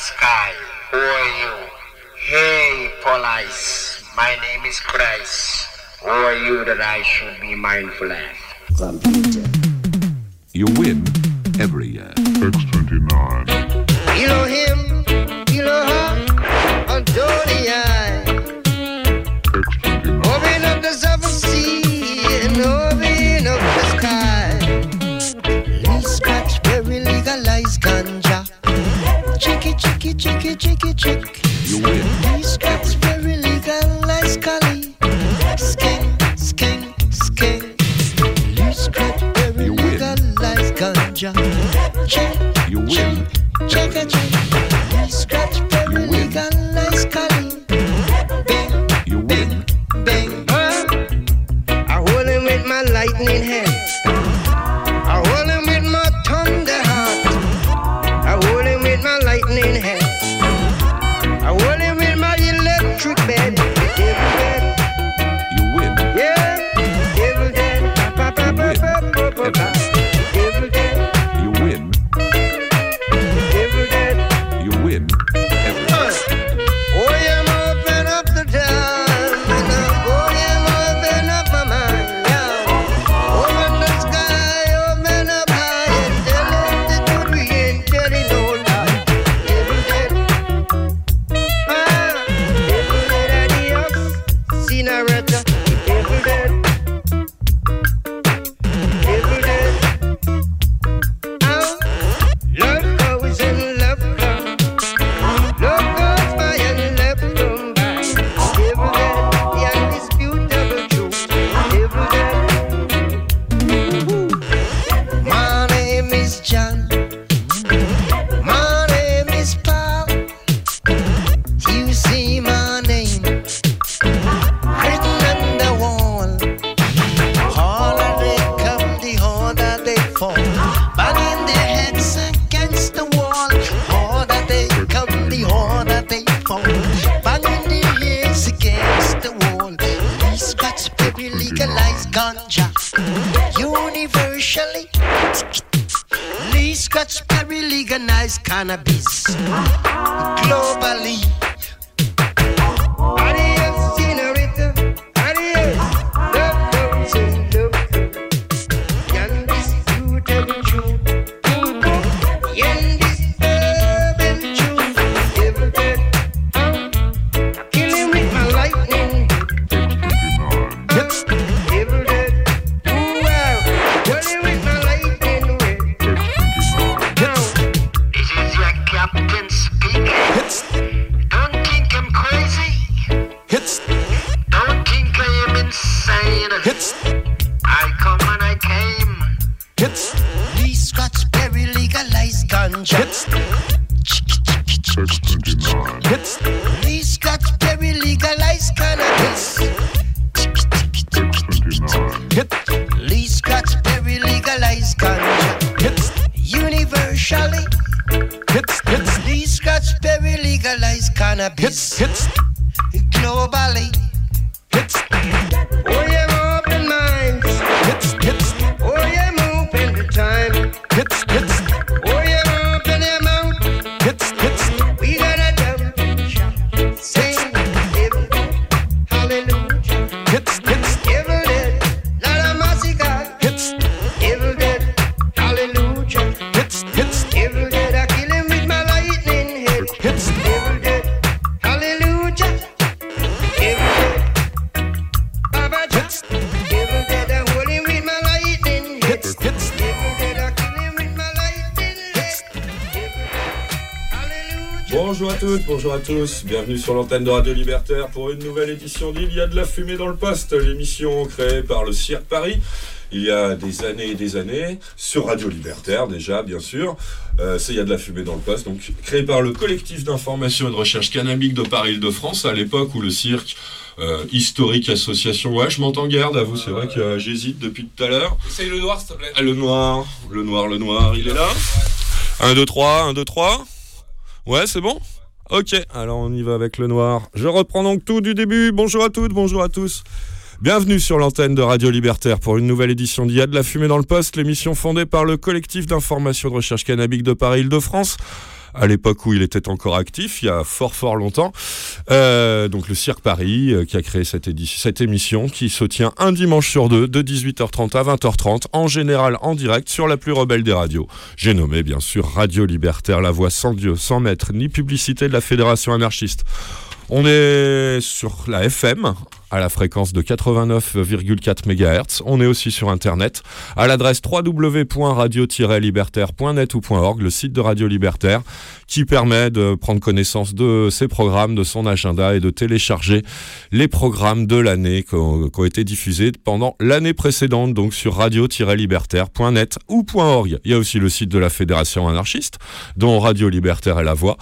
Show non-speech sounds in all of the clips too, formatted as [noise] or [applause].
sky. Who are you? Hey, police. My name is Christ. Who are you that I should be mindful of? Computer. You win every year. X29. chicky, chicky, chicky, chick. You win. These cats very legal, nice collie. Skank, skank, skank. These cats very legal, nice ganja. Check, you win. Check, check, check. Toutes, bonjour à tous, bienvenue sur l'antenne de Radio Libertaire pour une nouvelle édition d'Il y a de la fumée dans le poste, l'émission créée par le Cirque Paris il y a des années et des années, sur Radio Libertaire déjà bien sûr, Euh, c'est Il y a de la fumée dans le poste, donc créée par le collectif d'information et de recherche cannabique de Paris-Île-de-France à l'époque où le cirque euh, historique association, ouais je m'entends garde à vous, c'est vrai que euh, j'hésite depuis tout à l'heure. Essaye le noir, s'il te plaît. Ah, le noir, le noir, le noir, il est là 1, 2, 3, 1, 2, 3. Ouais, c'est bon? Ok, alors on y va avec le noir. Je reprends donc tout du début. Bonjour à toutes, bonjour à tous. Bienvenue sur l'antenne de Radio Libertaire pour une nouvelle édition d'Il y a de la fumée dans le poste, l'émission fondée par le collectif d'information de recherche cannabique de Paris-Île-de-France à l'époque où il était encore actif, il y a fort fort longtemps. Euh, donc le Cirque Paris euh, qui a créé cette, cette émission qui se tient un dimanche sur deux de 18h30 à 20h30, en général en direct sur la plus rebelle des radios. J'ai nommé bien sûr Radio Libertaire, la voix sans Dieu, sans maître, ni publicité de la Fédération anarchiste. On est sur la FM à la fréquence de 89,4 MHz. On est aussi sur Internet à l'adresse www.radio-libertaire.net ou .org, le site de Radio Libertaire, qui permet de prendre connaissance de ses programmes, de son agenda et de télécharger les programmes de l'année qui ont, été diffusés pendant l'année précédente, donc sur radio-libertaire.net ou .org. Il y a aussi le site de la Fédération anarchiste, dont Radio Libertaire est la voix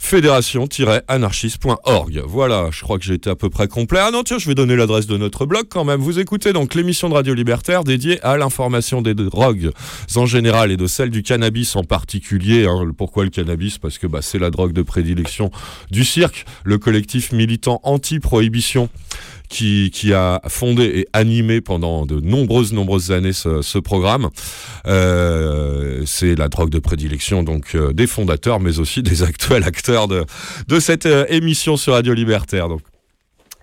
fédération-anarchiste.org. Voilà, je crois que j'ai été à peu près complet. Ah non, tiens, je vais donner l'adresse de notre blog quand même. Vous écoutez donc l'émission de Radio Libertaire dédiée à l'information des drogues en général et de celle du cannabis en particulier. hein. Pourquoi le cannabis? Parce que bah, c'est la drogue de prédilection du cirque, le collectif militant anti-prohibition qui, a fondé et animé pendant de nombreuses, nombreuses années ce, ce programme. Euh, c'est la drogue de prédilection donc euh, des fondateurs, mais aussi des [laughs] actuels acteurs de, de cette euh, émission sur Radio Libertaire. Donc.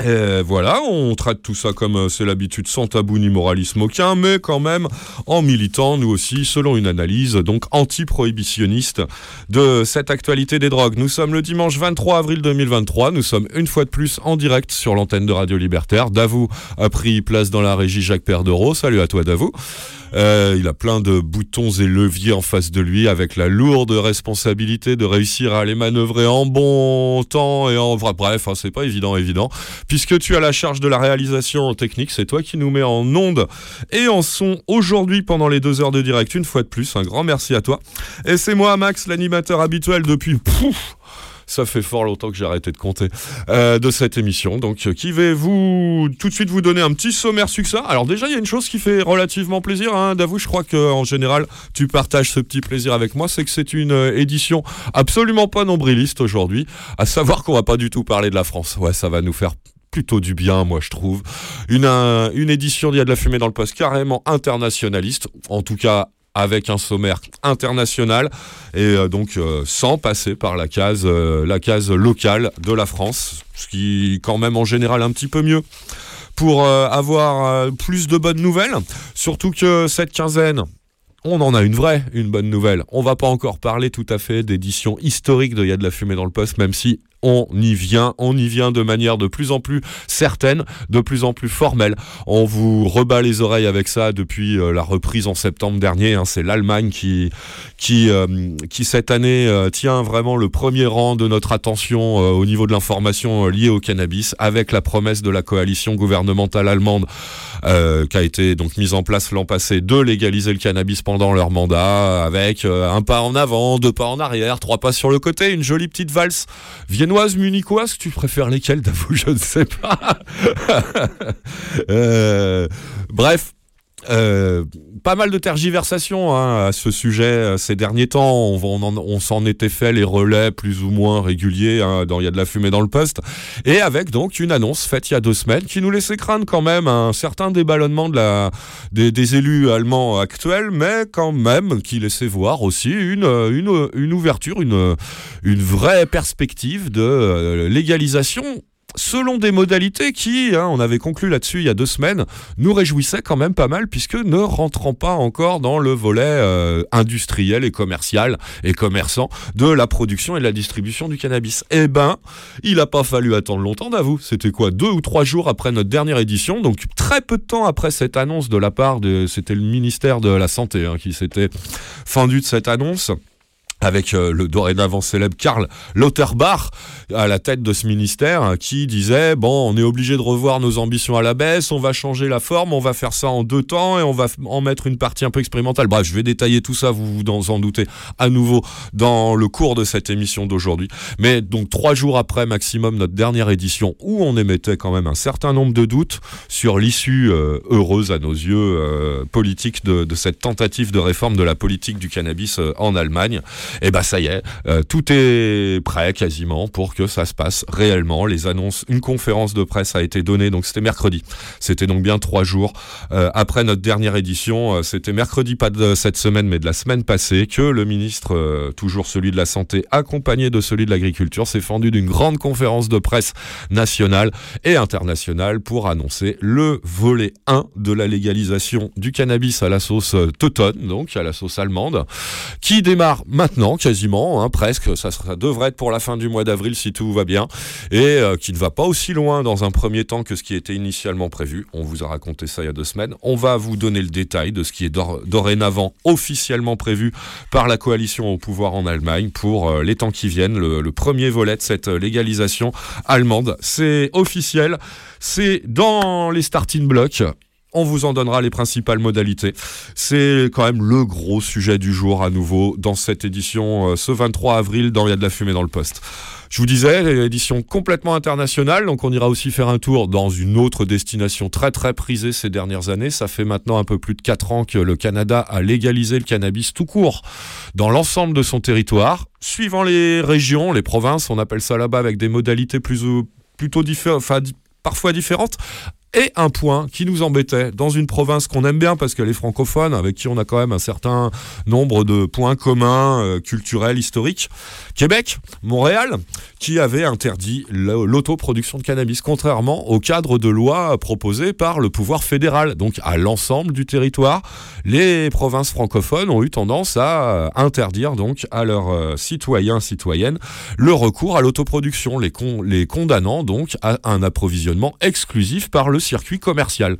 Euh, voilà, on traite tout ça comme euh, c'est l'habitude, sans tabou ni moralisme aucun, mais quand même en militant, nous aussi, selon une analyse donc anti-prohibitionniste de cette actualité des drogues. Nous sommes le dimanche 23 avril 2023, nous sommes une fois de plus en direct sur l'antenne de Radio Libertaire. Davou a pris place dans la régie Jacques Perdereau. Salut à toi Davou. Euh, il a plein de boutons et leviers en face de lui avec la lourde responsabilité de réussir à les manœuvrer en bon temps et en bref, hein, c'est pas évident évident puisque tu as la charge de la réalisation technique, c'est toi qui nous mets en onde et en son aujourd'hui pendant les deux heures de direct une fois de plus. Un grand merci à toi. Et c'est moi Max, l'animateur habituel depuis pouf, ça fait fort longtemps que j'ai arrêté de compter euh, de cette émission. Donc, euh, qui vais vous tout de suite vous donner un petit sommaire succinct. Alors déjà, il y a une chose qui fait relativement plaisir. Hein, D'avoue, je crois que en général, tu partages ce petit plaisir avec moi. C'est que c'est une euh, édition absolument pas nombriliste aujourd'hui. À savoir qu'on va pas du tout parler de la France. Ouais, ça va nous faire plutôt du bien, moi je trouve. Une, un- une édition d'Il y a de la fumée dans le poste carrément internationaliste, en tout cas avec un sommaire international et euh, donc euh, sans passer par la case, euh, la case locale de la France, ce qui quand même en général un petit peu mieux pour avoir plus de bonnes nouvelles. Surtout que cette quinzaine, on en a une vraie, une bonne nouvelle. On va pas encore parler tout à fait d'édition historique de y a de la fumée dans le poste, même si on y vient, on y vient de manière de plus en plus certaine, de plus en plus formelle. On vous rebat les oreilles avec ça depuis euh, la reprise en septembre dernier. hein. C'est l'Allemagne qui, qui, euh, qui cette année euh, tient vraiment le premier rang de notre attention au niveau de l'information liée au cannabis, avec la promesse de la coalition gouvernementale allemande qui a été donc mise en place l'an passé de légaliser le cannabis pendant leur mandat, avec un pas en avant, deux pas en arrière, trois pas sur le côté, une jolie petite valse viennoise, munichoise. Tu préfères lesquelles, d'avoue, [laughs] je ne sais pas. [laughs] Euh, bref. Euh, pas mal de tergiversations hein, à ce sujet euh, ces derniers temps. On, on en- on s'en était fait les relais plus ou moins réguliers. hein, dans Il y a de la fumée dans le poste. Et avec donc une annonce faite il y a deux semaines qui nous laissait craindre quand même un certain déballonnement de la, des, élus allemands actuels, mais quand même qui laissait voir aussi une, euh, une, une ouverture, une, une vraie perspective de légalisation selon des modalités qui, hein, on avait conclu là-dessus il y a deux semaines, nous réjouissaient quand même pas mal puisque ne rentrant pas encore dans le volet euh, industriel et commercial et commerçant de la production et de la distribution du cannabis. Eh ben, il n'a pas fallu attendre longtemps d'avoue. C'était quoi Deux ou trois jours après notre dernière édition, donc très peu de temps après cette annonce de la part de... C'était le ministère de la Santé hein, qui s'était fendu de cette annonce avec euh, le dorénavant célèbre Karl Lauterbach à la tête de ce ministère hein, qui disait bon on est obligé de revoir nos ambitions à la baisse on va changer la forme on va faire ça en deux temps et on va en mettre une partie un peu expérimentale. Bref je vais détailler tout ça vous vous en doutez à nouveau dans le cours de cette émission d'aujourd'hui. Mais donc trois jours après maximum notre dernière édition où on émettait quand même un certain nombre de doutes sur l'issue euh, heureuse à nos yeux euh, politique de, de cette tentative de réforme de la politique du cannabis euh, en Allemagne Et bah ça y est, euh, tout est prêt quasiment pour que ça se passe réellement. Les annonces, une conférence de presse a été donnée, donc c'était mercredi. C'était donc bien trois jours euh, après notre dernière édition. Euh, c'était mercredi, pas de cette semaine, mais de la semaine passée, que le ministre, euh, toujours celui de la santé, accompagné de celui de l'agriculture, s'est fendu d'une grande conférence de presse nationale et internationale pour annoncer le volet 1 de la légalisation du cannabis à la sauce euh, teutonne, donc à la sauce allemande, qui démarre maintenant quasiment, hein, presque, ça, devrait être pour la fin du mois d'avril si tout va bien, et euh, qui ne va pas aussi loin dans un premier temps que ce qui était initialement prévu. On vous a raconté ça il y a deux semaines. On va vous donner le détail de ce qui est dor- dorénavant officiellement prévu par la coalition au pouvoir en Allemagne pour euh, les temps qui viennent, le, le premier volet de cette euh, légalisation allemande. C'est officiel, c'est dans les starting blocks. On vous en donnera les principales modalités. C'est quand même le gros sujet du jour à nouveau dans cette édition euh, ce 23 avril dans Il y a de la fumée dans le poste. Je vous disais, édition complètement internationale, donc on ira aussi faire un tour dans une autre destination très très prisée ces dernières années. Ça fait maintenant un peu plus de 4 ans que le Canada a légalisé le cannabis tout court dans l'ensemble de son territoire. Suivant les régions, les provinces, on appelle ça là-bas avec des modalités plus ou plutôt différentes, enfin parfois différentes. Et un point qui nous embêtait dans une province qu'on aime bien parce qu'elle est francophone, avec qui on a quand même un certain nombre de points communs euh, culturels, historiques. Québec, Montréal, qui avait interdit l'autoproduction de cannabis, contrairement au cadre de loi proposé par le pouvoir fédéral. Donc à l'ensemble du territoire, les provinces francophones ont eu tendance à euh, interdire donc à leurs euh, citoyens, citoyennes, le recours à l'autoproduction, les, les condamnant donc à un approvisionnement exclusif par le circuit commercial.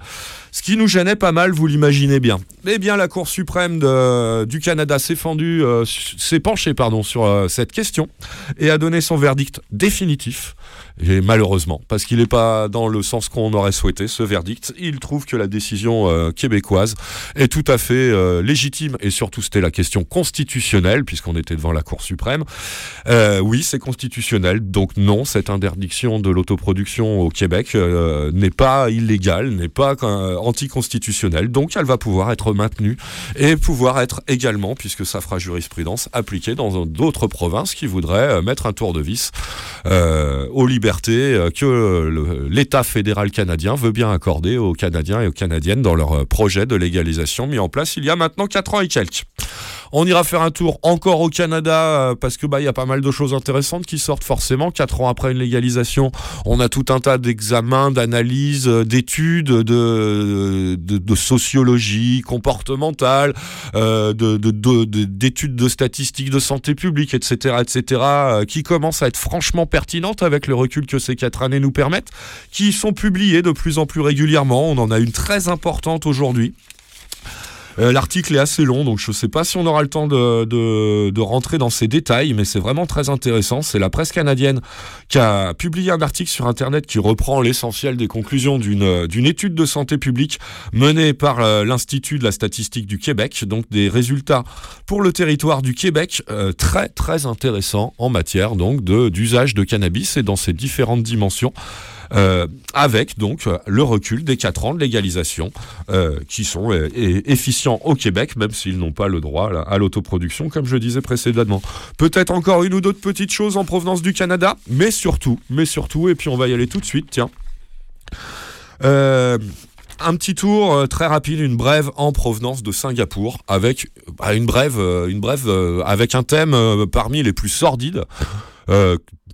Ce qui nous gênait pas mal, vous l'imaginez bien. Eh bien, la Cour suprême du Canada s'est euh, s'est penchée pardon, sur euh, cette question et a donné son verdict définitif. Et malheureusement, parce qu'il n'est pas dans le sens qu'on aurait souhaité, ce verdict, il trouve que la décision euh, québécoise est tout à fait légitime et surtout c'était la question constitutionnelle puisqu'on était devant la Cour suprême. Oui, c'est constitutionnel, donc non, cette interdiction de l'autoproduction au Québec n'est pas illégale, n'est pas euh, anticonstitutionnelle, donc elle va pouvoir être maintenue et pouvoir être également, puisque ça fera jurisprudence, appliquée dans d'autres provinces qui voudraient euh, mettre un tour de vis euh, aux libertés que l'État fédéral canadien veut bien accorder aux Canadiens et aux Canadiennes dans leur projet de légalisation mis en place il y a maintenant 4 ans et quelques. On ira faire un tour encore au Canada euh, parce que bah il y a pas mal de choses intéressantes qui sortent forcément quatre ans après une légalisation. On a tout un tas d'examens, d'analyses, euh, d'études, de, sociologie comportementale, euh, de, de- de- d'études statistiques de santé publique, etc., etc., qui commencent à être franchement pertinentes avec le recul que ces quatre années nous permettent, qui sont publiées de plus en plus régulièrement. On en a une très importante aujourd'hui. Euh, L'article est assez long, donc je ne sais pas si on aura le temps de, de- rentrer dans ces détails, mais c'est vraiment très intéressant. C'est la presse canadienne qui a publié un article sur Internet qui reprend l'essentiel des conclusions d'une euh, étude de santé publique menée par euh, l'Institut de la statistique du Québec, donc des résultats pour le territoire du Québec très très intéressants en matière d'usage de cannabis et dans ses différentes dimensions. Euh, avec donc le recul des 4 ans de légalisation euh, qui sont euh, efficients au Québec, même s'ils n'ont pas le droit à l'autoproduction, comme je disais précédemment. Peut-être encore une ou d'autres petites choses en provenance du Canada, mais surtout, mais surtout, et puis on va y aller tout de suite, tiens. Euh, un petit tour très rapide, une brève en provenance de Singapour, avec bah, une brève, une brève avec un thème parmi les plus sordides.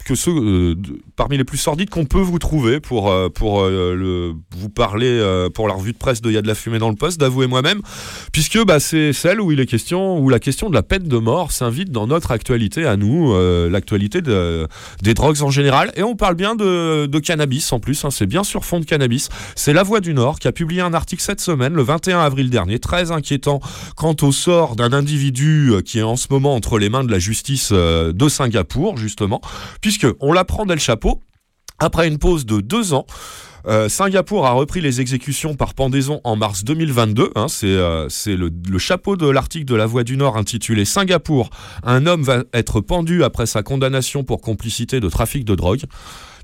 Que ceux euh, parmi les plus sordides qu'on peut vous trouver pour euh, pour euh, le vous parler pour la revue de presse de Il y a de la fumée dans le poste d'avouer moi-même puisque bah, c'est celle où il est question où la question de la peine de mort s'invite dans notre actualité à nous l'actualité de- des drogues en général. Et on parle bien de, de cannabis en plus hein, c'est bien sur fond de cannabis. C'est La Voix du Nord qui a publié un article cette semaine le 21 avril dernier très inquiétant quant au sort d'un individu qui est en ce moment entre les mains de la justice de Singapour justement puisque on l'apprend dès le chapeau après une pause de deux ans. euh, Singapour a repris les exécutions par pendaison en mars 2022. hein, c'est euh, c'est le, le chapeau de l'article de La Voix du Nord intitulé Singapour. Un homme va être pendu après sa condamnation pour complicité de trafic de drogue.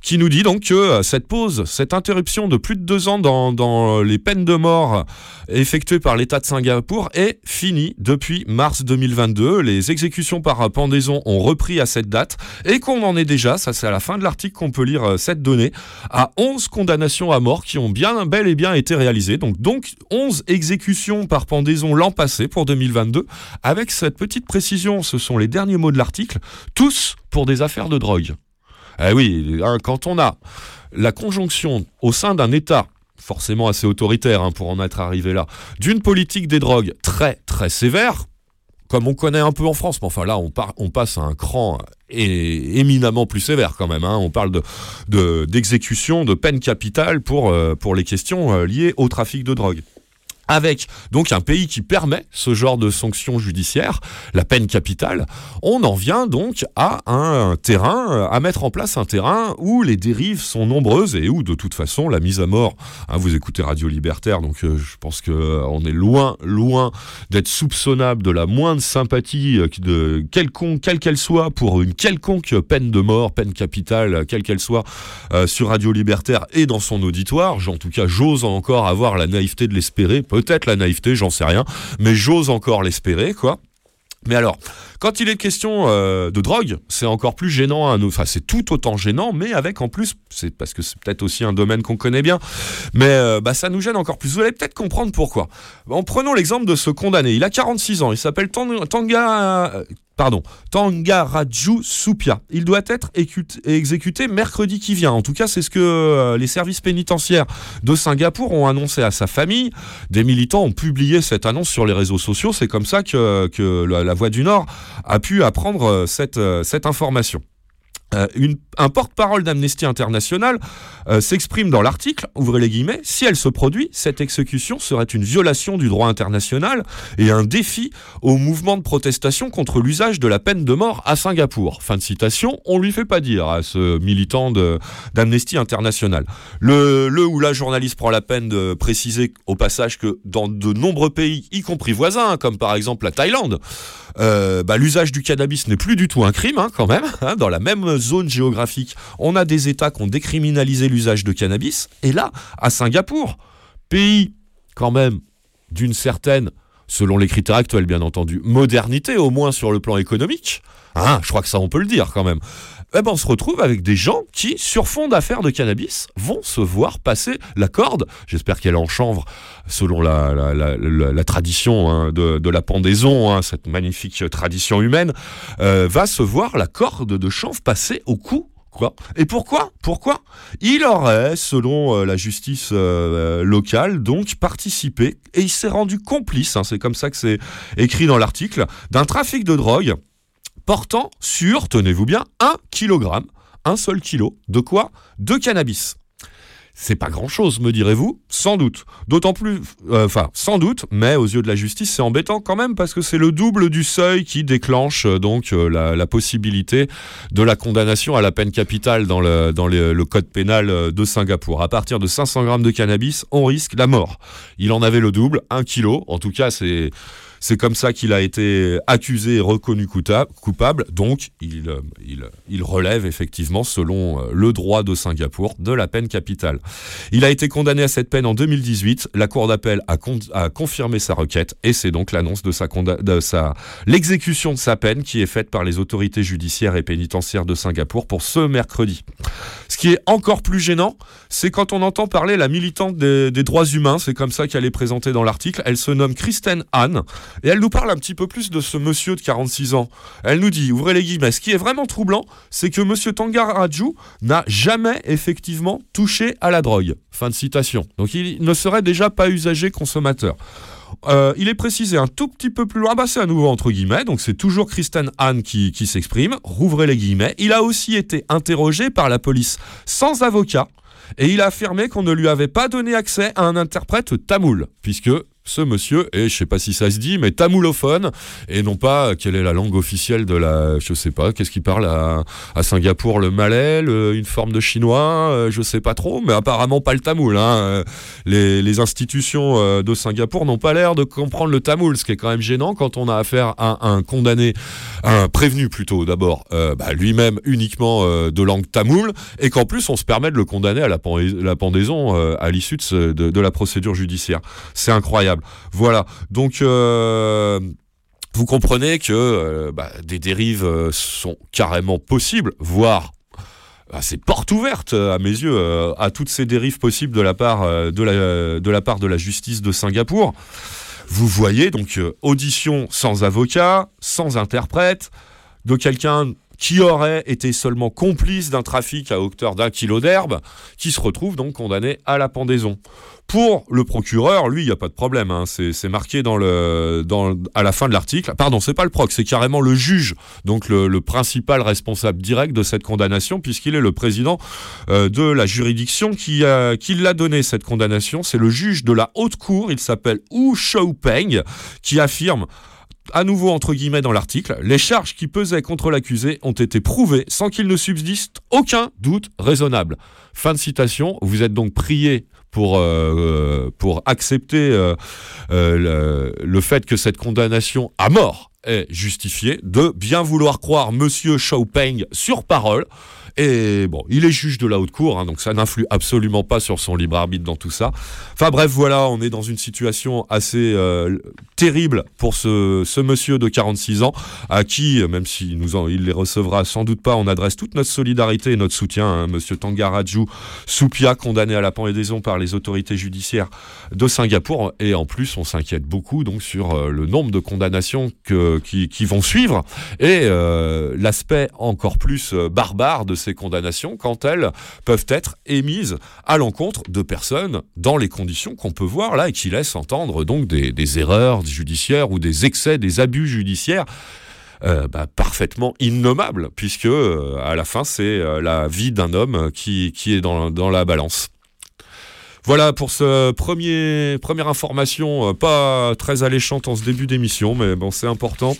Qui nous dit donc que euh, cette pause, cette interruption de plus de deux ans dans, dans les peines de mort effectuées par l'État de Singapour est finie depuis mars 2022. Les exécutions par pendaison ont repris à cette date et qu'on en est déjà, ça c'est à la fin de l'article qu'on peut lire euh, cette donnée, à 11 condamnations à mort qui ont bien bel et bien été réalisées. Donc, donc 11 exécutions par pendaison l'an passé pour 2022. Avec cette petite précision, ce sont les derniers mots de l'article, tous pour des affaires de drogue. Eh oui, hein, quand on a la conjonction au sein d'un État forcément assez autoritaire hein, pour en être arrivé là, d'une politique des drogues très très sévère, comme on connaît un peu en France, mais enfin là on, passe à un cran éminemment plus sévère quand même. hein. On parle de- de- d'exécution, de, peine capitale pour, euh, les questions euh, liées au trafic de drogue avec donc un pays qui permet ce genre de sanctions judiciaires, la peine capitale, on en vient donc à un terrain, euh, à mettre en place un terrain où les dérives sont nombreuses et où de toute façon la mise à mort, hein, vous écoutez Radio Libertaire, donc euh, je pense que euh, on est loin, loin d'être soupçonnable de la moindre sympathie euh, de quelconque, quelle qu'elle soit, pour une quelconque peine de mort, peine capitale, quelle qu'elle soit, sur Radio Libertaire et dans son auditoire. En tout cas, j'ose encore avoir la naïveté de l'espérer, peut-être la naïveté, j'en sais rien, mais j'ose encore l'espérer, quoi. Mais alors, quand il est question euh, de drogue, c'est encore plus gênant. à nous- Enfin, c'est tout autant gênant, mais avec en plus, c'est parce que c'est peut-être aussi un domaine qu'on connaît bien, mais euh, bah, ça nous gêne encore plus. Vous allez peut-être comprendre pourquoi. En prenons l'exemple de ce condamné. Il a 46 ans. Il s'appelle Tang- Tanga. Pardon, Tangaraju Supia. Il doit être écut- exécuté mercredi qui vient. En tout cas, c'est ce que euh, les services pénitentiaires de Singapour ont annoncé à sa famille. Des militants ont publié cette annonce sur les réseaux sociaux. C'est comme ça que, la, Voix du Nord a pu apprendre euh, euh, cette information. Euh, un porte-parole d'Amnesty International euh, s'exprime dans l'article, ouvrez les guillemets, si elle se produit, cette exécution serait une violation du droit international et un défi au mouvement de protestation contre l'usage de la peine de mort à Singapour. Fin de citation, on lui fait pas dire à ce militant d'Amnesty International. Le, le ou la journaliste prend la peine de préciser au passage que dans de nombreux pays, y compris voisins, comme par exemple la Thaïlande, euh, bah, l'usage du cannabis n'est plus du tout un crime, hein, quand même. hein. dans la même zone géographique, on a des États qui ont décriminalisé l'usage de cannabis. Et là, à Singapour, pays quand même d'une certaine, selon les critères actuels bien entendu, modernité, au moins sur le plan économique, hein, je crois que ça on peut le dire quand même, eh ben, on se retrouve avec des gens qui, sur fond d'affaires de cannabis, vont se voir passer la corde. J'espère qu'elle en chanvre, selon la, tradition hein, de, de la pendaison, hein, cette magnifique tradition humaine, euh, va se voir la corde de chanvre passer au cou. Quoi? Et pourquoi? Pourquoi? Il aurait, selon euh, la justice euh, locale, donc participé, et il s'est rendu complice, hein, c'est comme ça que c'est écrit dans l'article, d'un trafic de drogue portant sur, tenez-vous bien, un kilogramme, un seul kilo, de quoi De cannabis. C'est pas grand-chose, me direz-vous Sans doute. D'autant plus, euh, enfin, sans doute, mais aux yeux de la justice, c'est embêtant quand même parce que c'est le double du seuil qui déclenche euh, donc euh, la, possibilité de la condamnation à la peine capitale dans le, le, code pénal de Singapour. À partir de 500 grammes de cannabis, on risque la mort. Il en avait le double, un kilo. En tout cas, c'est c'est comme ça qu'il a été accusé et reconnu coupable. Donc, il, euh, il, il relève effectivement, selon euh, le droit de Singapour, de la peine capitale. Il a été condamné à cette peine en 2018. La Cour d'appel a, con- a confirmé sa requête et c'est donc l'annonce de sa, de sa l'exécution de sa peine qui est faite par les autorités judiciaires et pénitentiaires de Singapour pour ce mercredi. Ce qui est encore plus gênant, c'est quand on entend parler la militante des, droits humains, c'est comme ça qu'elle est présentée dans l'article. Elle se nomme Kristen Anne et elle nous parle un petit peu plus de ce monsieur de 46 ans. Elle nous dit, ouvrez les guillemets, ce qui est vraiment troublant, c'est que monsieur Tangaraju n'a jamais effectivement touché à la drogue. Fin de citation. Donc il ne serait déjà pas usagé consommateur. Euh, il est précisé un tout petit peu plus loin, bah c'est à nouveau entre guillemets, donc c'est toujours Kristen Anne qui, qui s'exprime, rouvrez les guillemets. Il a aussi été interrogé par la police sans avocat et il a affirmé qu'on ne lui avait pas donné accès à un interprète tamoul, puisque ce monsieur est, je sais pas si ça se dit, mais tamoulophone et non pas quelle est la langue officielle de la, je sais pas, qu'est-ce qu'il parle à, Singapour, le malais, une forme de chinois, euh, je sais pas trop, mais apparemment pas le tamoul. hein. Euh, Les, institutions euh, de Singapour n'ont pas l'air de comprendre le tamoul, ce qui est quand même gênant quand on a affaire à un condamné, un prévenu plutôt d'abord, bah, lui-même uniquement de langue tamoul, et qu'en plus on se permet de le condamner à la, pen- la pendaison à l'issue de la procédure judiciaire. C'est incroyable. Voilà. Donc. euh, vous comprenez que euh, bah, des dérives euh, sont carrément possibles, voire ah, c'est porte ouverte à mes yeux à toutes ces dérives possibles de la part de la, part de la justice de Singapour. Vous voyez donc audition sans avocat, sans interprète, de quelqu'un qui aurait été seulement complice d'un trafic à hauteur d'un kilo d'herbe, qui se retrouve donc condamné à la pendaison. Pour le procureur, lui, il n'y a pas de problème. hein. C'est marqué dans le, dans, à la fin de l'article. Pardon, c'est pas le proc, c'est carrément le juge, donc le, principal responsable direct de cette condamnation, puisqu'il est le président euh, de la juridiction qui l'a donné cette condamnation. C'est le juge de la haute cour, il s'appelle Wu Shoupeng, qui affirme à nouveau entre guillemets dans l'article, les charges qui pesaient contre l'accusé ont été prouvées sans qu'il ne subsiste aucun doute raisonnable. Fin de citation. Vous êtes donc prié pour, euh, pour accepter euh, euh, le, fait que cette condamnation à mort est justifiée, de bien vouloir croire Monsieur Xiaopeng sur parole. Et bon, il est juge de la haute cour, hein, donc ça n'influe absolument pas sur son libre arbitre dans tout ça. Enfin bref, voilà, on est dans une situation assez euh, terrible pour ce, monsieur de 46 ans, à qui, même s'il nous il les recevra sans doute pas, on adresse toute notre solidarité et notre soutien. Hein, monsieur Tangaraju Soupia, condamné à la pendaison par les autorités judiciaires de Singapour. Et en plus, on s'inquiète beaucoup donc sur euh, le nombre de condamnations qui, vont suivre et euh, l'aspect encore plus barbare de ces condamnations quand elles peuvent être émises à l'encontre de personnes dans les conditions qu'on peut voir là et qui laissent entendre donc des, erreurs judiciaires ou des excès, des abus judiciaires. euh, bah, parfaitement innommables, puisque euh, à la fin c'est euh, la vie d'un homme qui, qui est dans, dans la balance. Voilà pour ce premier première information, pas très alléchante en ce début d'émission, mais bon c'est important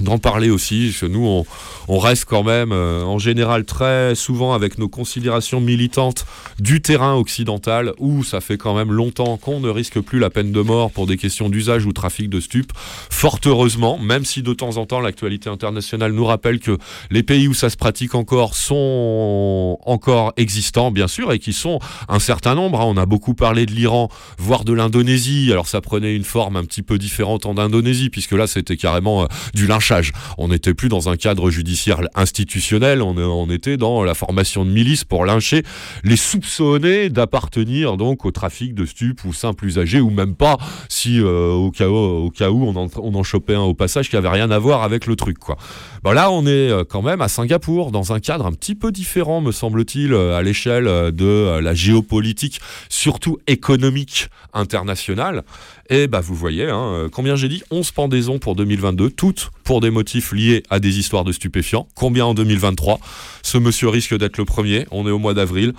d'en parler aussi. nous, on, on reste quand même, euh, en général, très souvent avec nos considérations militantes du terrain occidental, où ça fait quand même longtemps qu'on ne risque plus la peine de mort pour des questions d'usage ou trafic de stupes. Fort heureusement, même si de temps en temps l'actualité internationale nous rappelle que les pays où ça se pratique encore sont encore existants, bien sûr, et qui sont un certain nombre. hein. On a beaucoup parlé de l'Iran, voire de l'Indonésie. Alors ça prenait une forme un petit peu différente en Indonésie, puisque là c'était carrément euh, du lynchage. On n'était plus dans un cadre judiciaire institutionnel, on, était dans la formation de milices pour lyncher les soupçonnés d'appartenir donc au trafic de stupes ou simples usagers, ou même pas si euh, au, cas où, on en, chopait un au passage qui avait rien à voir avec le truc. Bon, là on est euh, quand même à Singapour, dans un cadre un petit peu différent, me semble-t-il, euh, à l'échelle de la géopolitique, surtout économique internationale. Et bah vous voyez, hein, euh, combien j'ai dit? 11 pendaisons pour 2022, toutes pour des motifs liés à des histoires de stupéfiants. Combien en 2023 Ce monsieur risque d'être le premier, on est au mois d'avril.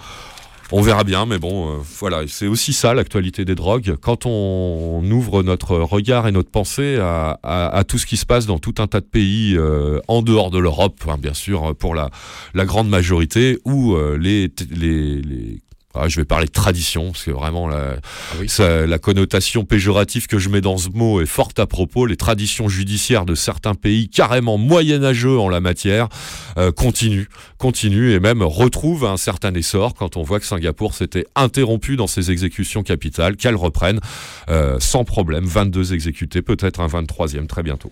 On verra bien, mais bon, euh, voilà, c'est aussi ça l'actualité des drogues. Quand on ouvre notre regard et notre pensée à, tout ce qui se passe dans tout un tas de pays euh, en dehors de l'Europe, hein, bien sûr, pour la, grande majorité, où les ah, je vais parler de tradition, parce que vraiment la, ça- la connotation péjorative que je mets dans ce mot est forte à propos. Les traditions judiciaires de certains pays carrément moyenâgeux en la matière euh, continuent, continuent et même retrouvent un certain essor quand on voit que Singapour s'était interrompu dans ses exécutions capitales, qu'elles reprennent euh, sans problème. 22 exécutés, peut-être un 23e très bientôt.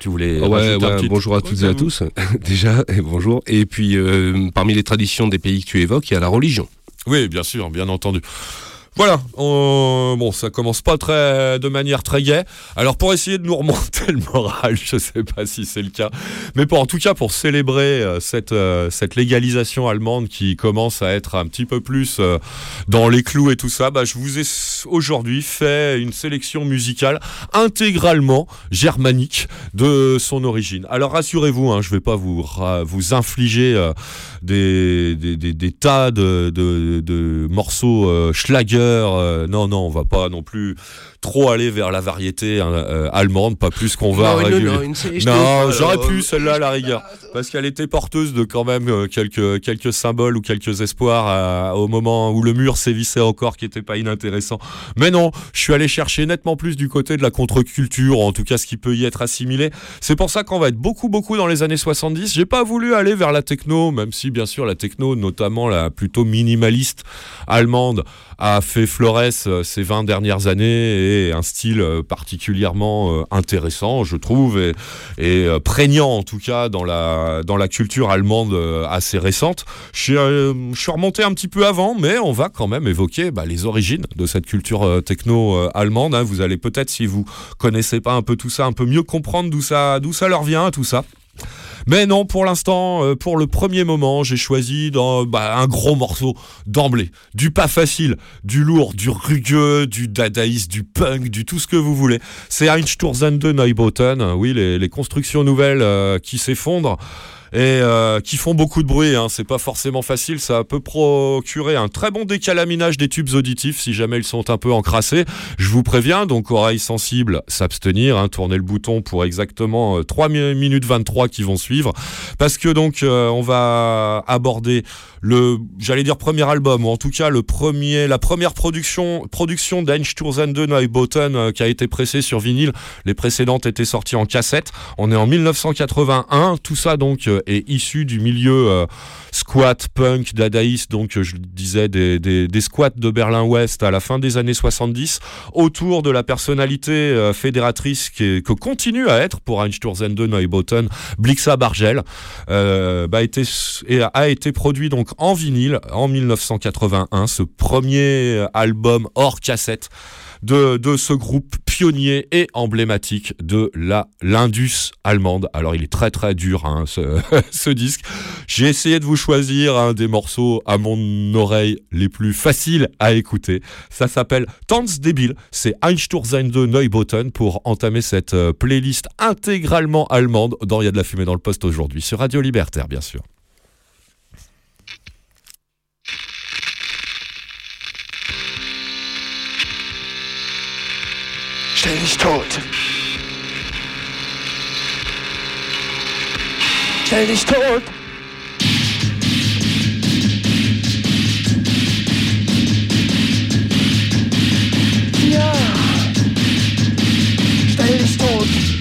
Tu voulais Ouais, bonjour à toutes et à tous, [laughs] déjà, et bonjour. Et puis, euh, parmi les traditions des pays que tu évoques, il y a la religion. Oui, bien sûr, bien entendu. Voilà, on- bon, ça commence pas très, de manière très gaie. Alors pour essayer de nous remonter le moral, [laughs] je sais pas si c'est le cas, mais pour en tout cas pour célébrer euh, cette euh, cette légalisation allemande qui commence à être un petit peu plus euh, dans les clous et tout ça, bah, je vous ai aujourd'hui fait une sélection musicale intégralement germanique de son origine. Alors rassurez-vous, hein, je vais pas vous vous infliger euh, des, des, tas de, de- morceaux euh, schlager euh, non, non, on va pas non plus trop aller vers la variété hein, euh, allemande, pas plus qu'on va Non, non, Non, te- j'aurais alors, pu euh, celle-là à la rigueur, parce qu'elle était porteuse de quand même euh, quelques quelques symboles ou quelques espoirs à- au moment où le mur sévissait encore, qui était pas inintéressant. Mais non, je suis allé chercher nettement plus du côté de la contre-culture, en tout cas ce qui peut y être assimilé. C'est pour ça qu'on va être beaucoup beaucoup dans les années 70. J'ai pas voulu aller vers la techno, même si bien sûr la techno, notamment la plutôt minimaliste allemande, a fait florès euh, ces 20 dernières années et un style euh, particulièrement euh, intéressant, je trouve, et, euh, prégnant en tout cas dans la, dans la culture allemande assez récente. Je suis, remonté un petit peu avant, mais on va quand même évoquer bah, les origines de cette culture techno allemande. hein. Vous allez peut-être, si vous connaissez pas un peu tout ça, un peu mieux comprendre d'où ça, d'où ça leur vient, tout ça. Mais non, pour l'instant, euh, pour le premier moment, j'ai choisi dans, bah, un gros morceau d'emblée. Du pas facile, du lourd, du rugueux, du dadaïste, du punk, du tout ce que vous voulez. C'est Einstürzende Neubauten, oui, les, les constructions nouvelles euh, qui s'effondrent et euh, qui font beaucoup de bruit. Hein. C'est pas forcément facile. Ça peut procurer un très bon décalaminage des tubes auditifs si jamais ils sont un peu encrassés. Je vous préviens, donc oreilles sensibles, s'abstenir. Hein, tournez le bouton pour exactement euh, 3 mi- minutes 23 qui vont suivre. Parce que donc euh, on va aborder le, j'allais dire premier album, ou en tout cas le premier, la première production, production d'Einstürzende Neubauten euh, qui a été pressée sur vinyle. Les précédentes étaient sorties en cassette. On est en 1981. Tout ça donc euh, est issu du milieu euh, squat, punk, dadaïste. Donc euh, je disais des, des, squats de Berlin-Ouest à la fin des années 70 autour de la personnalité euh, fédératrice qui est- que continue à être pour Einstürzende Neubauten Blixa Bargel euh, bah, été, a été produit donc en vinyle en 1981, ce premier album hors cassette de, de ce groupe pionnier et emblématique de la l'Indus allemande. Alors il est très très dur hein, [laughs] ce, disque. J'ai essayé de vous choisir un des morceaux à mon oreille les plus faciles à écouter. Ça s'appelle Tanz débile. C'est Einstürzende Neubauten pour entamer cette euh, playlist intégralement allemande dans Il y a de la fumée dans le poste aujourd'hui sur Radio Libertaire bien sûr. Stell dich tot. Stell dich tot. Ja. Stell dich tot.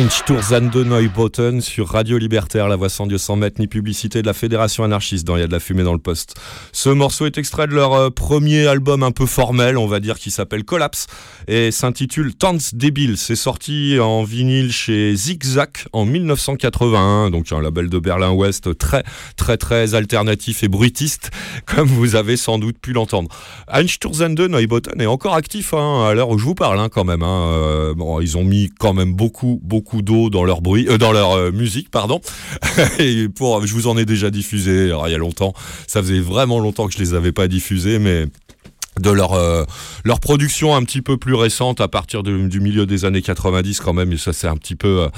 Einsturzen de Neubotten sur Radio Libertaire, la voix sans Dieu sans mètres, ni publicité de la Fédération anarchiste dans Il y a de la fumée dans le poste. Ce morceau est extrait de leur euh, premier album un peu formel, on va dire, qui s'appelle Collapse et s'intitule Tanz Débile. C'est sorti en vinyle chez Zigzag en 1981, donc un label de Berlin-Ouest très, très, très alternatif et bruitiste, [laughs] comme vous avez sans doute pu l'entendre. Einsturzen de Neubotten est encore actif hein, à l'heure où je vous parle, hein, quand même. Hein. Euh, bon, ils ont mis quand même beaucoup, beaucoup d'eau dans leur bruit, euh, dans leur euh, musique, pardon. [laughs] et pour, je vous en ai déjà diffusé il y a longtemps. Ça faisait vraiment longtemps que je les avais pas diffusés, mais de leur euh, leur production un petit peu plus récente à partir du milieu des années 90 quand même et ça c'est un petit peu euh,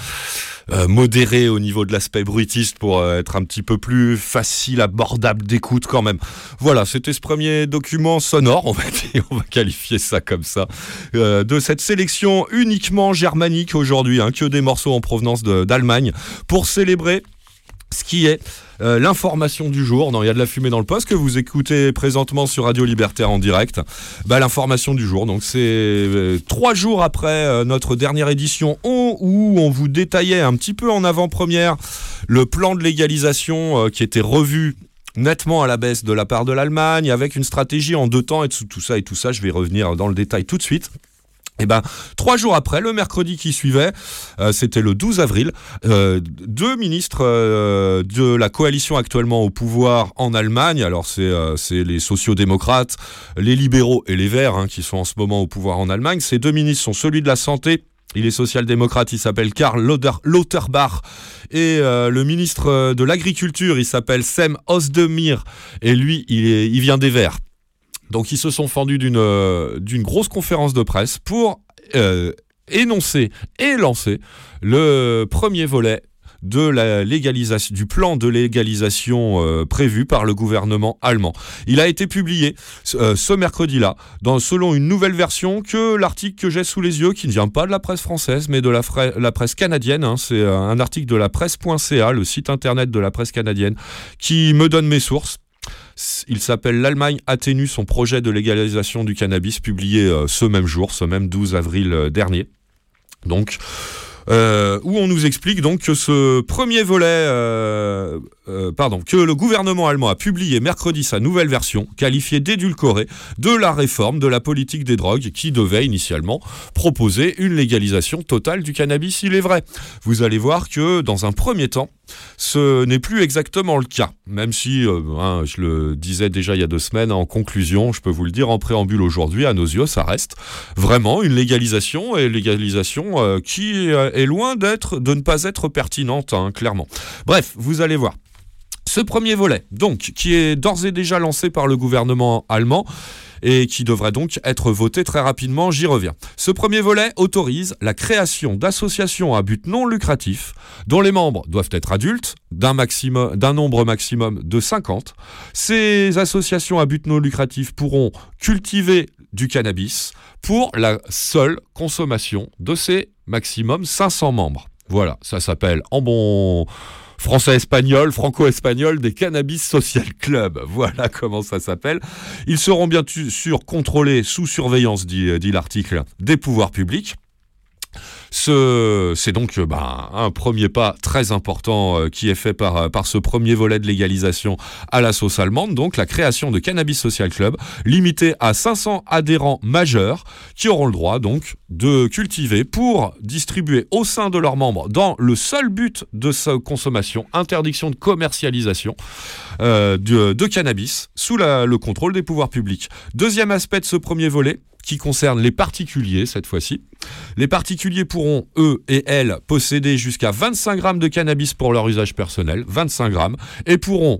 euh, modéré au niveau de l'aspect bruitiste pour être un petit peu plus facile abordable d'écoute quand même. Voilà c'était ce premier document sonore on va [laughs] qualifier ça comme ça de cette sélection uniquement germanique aujourd'hui hein, que des morceaux en provenance d'Allemagne pour célébrer ce qui est euh, l'information du jour. dans Il y a de la fumée dans le poste que vous écoutez présentement sur Radio Libertaire en direct. Bah, l'information du jour. Donc c'est euh, trois jours après euh, notre dernière édition on- où on vous détaillait un petit peu en avant-première le plan de légalisation qui était revu nettement à la baisse de la part de l'Allemagne avec une stratégie en deux temps et tout ça et tout ça je vais revenir dans le détail tout de suite. Et ben, trois jours après, le mercredi qui suivait, euh, c'était le 12 avril, euh, deux ministres euh, de la coalition actuellement au pouvoir en Allemagne, alors c'est les sociodémocrates, les libéraux et les verts hein, qui sont en ce moment au pouvoir en Allemagne, ces deux ministres sont celui de la santé il est social-démocrate, il s'appelle Karl Lauter- Lauterbach. Et le ministre de l'Agriculture, il s'appelle Sem Osdemir. Et lui, il vient des Verts. Donc ils se sont fendus d'une euh, grosse conférence de presse pour euh, énoncer et lancer le premier volet du plan de légalisation euh, prévu par le gouvernement allemand. Il a été publié ce mercredi-là, dans selon une nouvelle version que l'article que j'ai sous les yeux, qui ne vient pas de la presse française, mais de la, presse canadienne. hein. c'est un article de la presse.ca, le site internet de la presse canadienne, qui me donne mes sources. Il s'appelle L'Allemagne atténue son projet de légalisation du cannabis, publié euh, ce même jour, ce même 12 avril euh, dernier. Donc, euh, où on nous explique donc que ce premier volet, pardon, que le gouvernement allemand a publié mercredi sa nouvelle version, qualifiée d'édulcorée, de la réforme de la politique des drogues, qui devait initialement proposer une légalisation totale du cannabis. Il est vrai. Vous allez voir que dans un premier temps, ce n'est plus exactement le cas, même si, euh, hein, je le disais déjà il y a deux semaines, en conclusion, je peux vous le dire en préambule aujourd'hui, à nos yeux, ça reste vraiment une légalisation, et légalisation euh, qui euh, est loin de ne pas être pertinente, hein, clairement. Bref, vous allez voir. Ce premier volet, donc, qui est d'ores et déjà lancé par le gouvernement allemand, et qui devrait donc être voté très rapidement, j'y reviens. Ce premier volet autorise la création d'associations à but non lucratif dont les membres doivent être adultes d'un nombre maximum de 50. Ces associations à but non lucratif pourront cultiver du cannabis pour la seule consommation de ces maximum 500 membres. Voilà, ça s'appelle en bon français-espagnol, franco-espagnol des Cannabis Social Club. [laughs] Voilà comment ça s'appelle. Ils seront bien sûr contrôlés sous surveillance, dit, dit l'article, des pouvoirs publics. Ce- C'est donc euh, bah, un premier pas très important euh, qui est fait par, euh, par ce premier volet de légalisation à la sauce allemande, donc la création de Cannabis Social Club, limité à 500 adhérents majeurs qui auront le droit donc de cultiver pour distribuer au sein de leurs membres dans le seul but de sa consommation, interdiction de commercialisation de, cannabis sous le contrôle des pouvoirs publics. Deuxième aspect de ce premier volet qui concerne les particuliers cette fois-ci. Les particuliers pourront, eux et elles, posséder jusqu'à 25 grammes de cannabis pour leur usage personnel, 25 grammes, et pourront,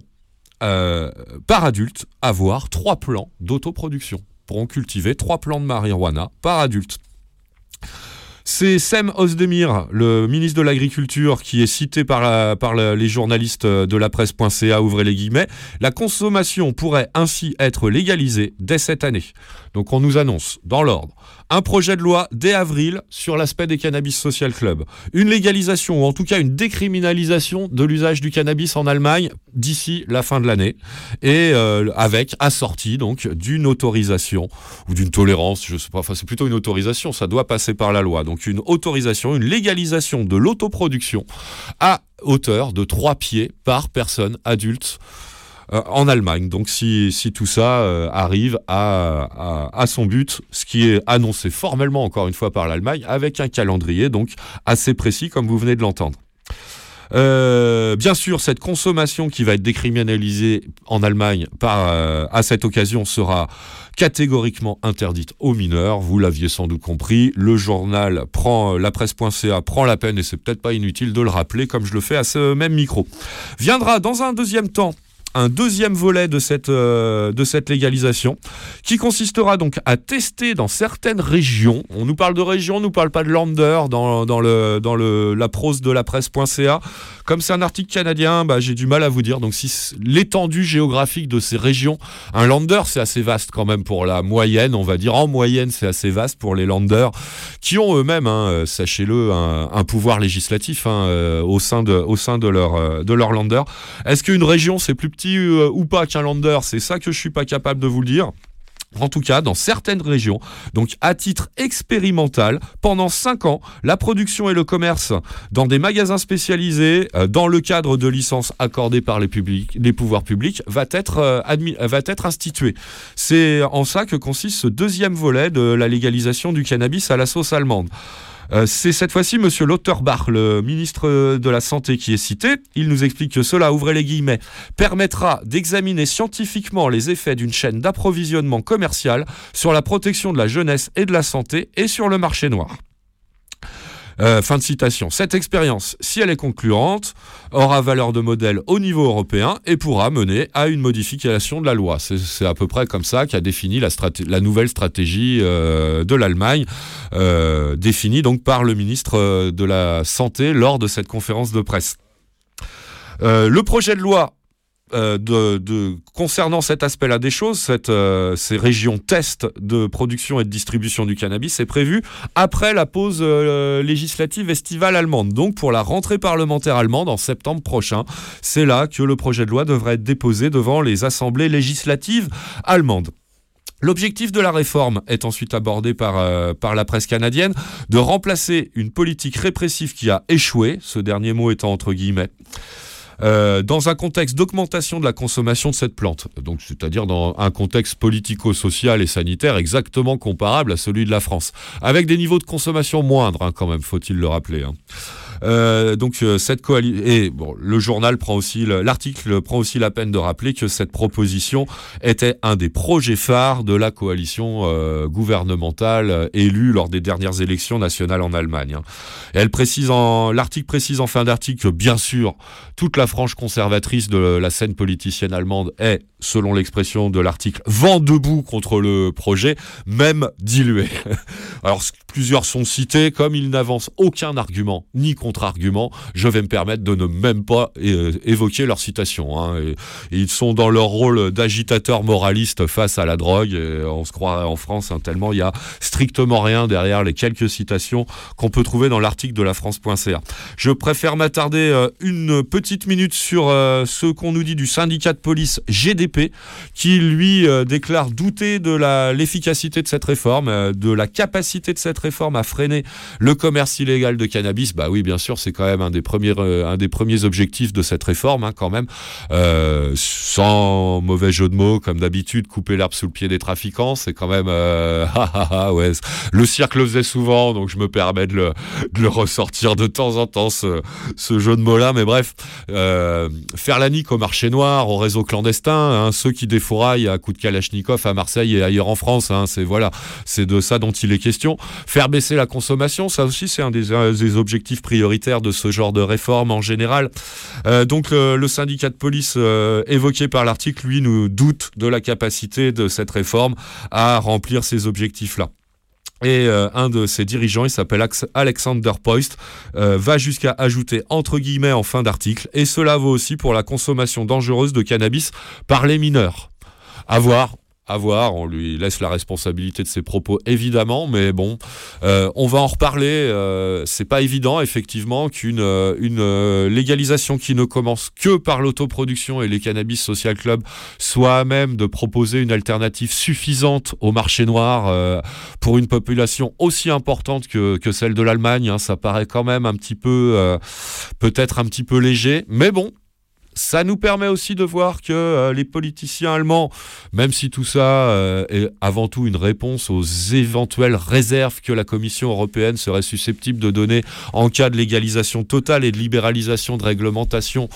euh, par adulte, avoir trois plants d'autoproduction. Pourront cultiver trois plants de marijuana par adulte. C'est Sem Osdemir, le ministre de l'Agriculture, qui est cité par, les journalistes de la presse.ca, ouvrez les guillemets. La consommation pourrait ainsi être légalisée dès cette année. Donc on nous annonce, dans l'ordre, un projet de loi dès avril sur l'aspect des cannabis social club, une légalisation ou en tout cas une décriminalisation de l'usage du cannabis en Allemagne d'ici la fin de l'année, et euh, avec assorti donc d'une autorisation ou d'une tolérance, je sais pas, enfin c'est plutôt une autorisation, ça doit passer par la loi. Donc une autorisation, une légalisation de l'autoproduction à hauteur de 3 pieds par personne adulte en Allemagne. Donc si, si tout ça euh, arrive à, à, son but, ce qui est annoncé formellement encore une fois par l'Allemagne, avec un calendrier donc assez précis comme vous venez de l'entendre. Euh, bien sûr, cette consommation qui va être décriminalisée en Allemagne par, euh, à cette occasion sera catégoriquement interdite aux mineurs. Vous l'aviez sans doute compris. Le journal prend la presse.ca prend la peine et c'est peut-être pas inutile de le rappeler comme je le fais à ce même micro. Viendra dans un deuxième temps un deuxième volet de cette, euh, de cette légalisation qui consistera donc à tester dans certaines régions. On nous parle de régions, on nous parle pas de lander dans, dans, le, dans le, la prose de la presse.ca. Comme c'est un article canadien, bah, j'ai du mal à vous dire. Donc, si l'étendue géographique de ces régions, un lander, c'est assez vaste quand même pour la moyenne, on va dire. En moyenne, c'est assez vaste pour les landers qui ont eux-mêmes, hein, sachez-le, un, pouvoir législatif hein, euh, au sein de, au sein de leur, euh, de leur lander. Est-ce qu'une région, c'est plus petit euh, ou pas qu'un lander? C'est ça que je suis pas capable de vous le dire. En tout cas, dans certaines régions, donc à titre expérimental, pendant 5 ans, la production et le commerce dans des magasins spécialisés, euh, dans le cadre de licences accordées par les, pouvoirs publics, va être, euh, va être institué. C'est en ça que consiste ce deuxième volet de la légalisation du cannabis à la sauce allemande. Euh, c'est cette fois-ci M. Lauterbach, le ministre de la Santé, qui est cité. Il nous explique que cela, ouvrez les guillemets, permettra d'examiner scientifiquement les effets d'une chaîne d'approvisionnement commercial sur la protection de la jeunesse et de la santé et sur le marché noir. Euh, fin de citation. Cette expérience, si elle est concluante, aura valeur de modèle au niveau européen et pourra mener à une modification de la loi. C'est à peu près comme ça qu'a défini la, nouvelle stratégie euh, de l'Allemagne, euh, définie donc par le ministre de la Santé lors de cette conférence de presse. Le projet de loi euh, concernant cet aspect-là des choses, cette, euh, ces régions test de production et de distribution du cannabis est prévu après la pause euh, législative estivale allemande. Donc pour la rentrée parlementaire allemande en septembre prochain, c'est là que le projet de loi devrait être déposé devant les assemblées législatives allemandes. L'objectif de la réforme est ensuite abordé par, par la presse canadienne de remplacer une politique répressive qui a échoué, ce dernier mot étant entre guillemets. Euh, dans un contexte d'augmentation de la consommation de cette plante, donc c'est-à-dire dans un contexte politico-social et sanitaire exactement comparable à celui de la France, avec des niveaux de consommation moindres, hein, quand même, faut-il le rappeler. Hein. Euh, donc euh, cette coalition et bon, le journal prend aussi l'article prend aussi la peine de rappeler que cette proposition était un des projets phares de la coalition euh, gouvernementale euh, élue lors des dernières élections nationales en Allemagne. Hein. Elle précise en l'article précise en fin d'article que bien sûr toute la frange conservatrice de la scène politicienne allemande est selon l'expression de l'article vent debout contre le projet, même dilué. [laughs] Alors plusieurs sont cités comme ils n'avancent aucun argument ni contre-argument, je vais me permettre de ne même pas évoquer leur citation. Hein. Ils sont dans leur rôle d'agitateurs moralistes face à la drogue. On se croit en France hein, tellement il y a strictement rien derrière les quelques citations qu'on peut trouver dans l'article de la France.ca. Je préfère m'attarder euh, une petite minute sur euh, ce qu'on nous dit du syndicat de police GDP qui lui euh, déclare douter de l'efficacité de cette réforme, euh, de la capacité de cette réforme à freiner le commerce illégal de cannabis. Bah oui, bien sûr, c'est quand même un des premiers, euh, un des premiers objectifs de cette réforme, hein, quand même. Sans mauvais jeu de mots, comme d'habitude, couper l'herbe sous le pied des trafiquants, c'est quand même. Euh, [laughs] ouais, le cirque le faisait souvent, donc je me permets de le, ressortir de temps en temps, ce, jeu de mots-là. Mais bref, faire la nique au marché noir, au réseau clandestin, hein, ceux qui défouraillent à coups de Kalachnikov à Marseille et ailleurs en France, hein, c'est voilà, c'est de ça dont il est question. Faire baisser la consommation, ça aussi c'est un des, objectifs prioritaires de ce genre de réforme en général. Euh, donc le, le, syndicat de police euh, évoqué par l'article, lui, nous doute de la capacité de cette réforme à remplir ces objectifs-là. Et euh, un de ses dirigeants, il s'appelle Alexander Poist, euh, va jusqu'à ajouter entre guillemets en fin d'article, et cela vaut aussi pour la consommation dangereuse de cannabis par les mineurs. À voir, à voir, on lui laisse la responsabilité de ses propos évidemment, mais bon, euh, on va en reparler. euh, c'est pas évident effectivement qu'une euh, une euh, légalisation qui ne commence que par l'autoproduction et les cannabis social club soit à même de proposer une alternative suffisante au marché noir euh, pour une population aussi importante que, que celle de l'Allemagne. hein. ça paraît quand même un petit peu, euh, peut-être un petit peu léger, mais bon. Ça nous permet aussi de voir que euh, les politiciens allemands, même si tout ça euh, est avant tout une réponse aux éventuelles réserves que la Commission européenne serait susceptible de donner en cas de légalisation totale et de libéralisation de réglementation,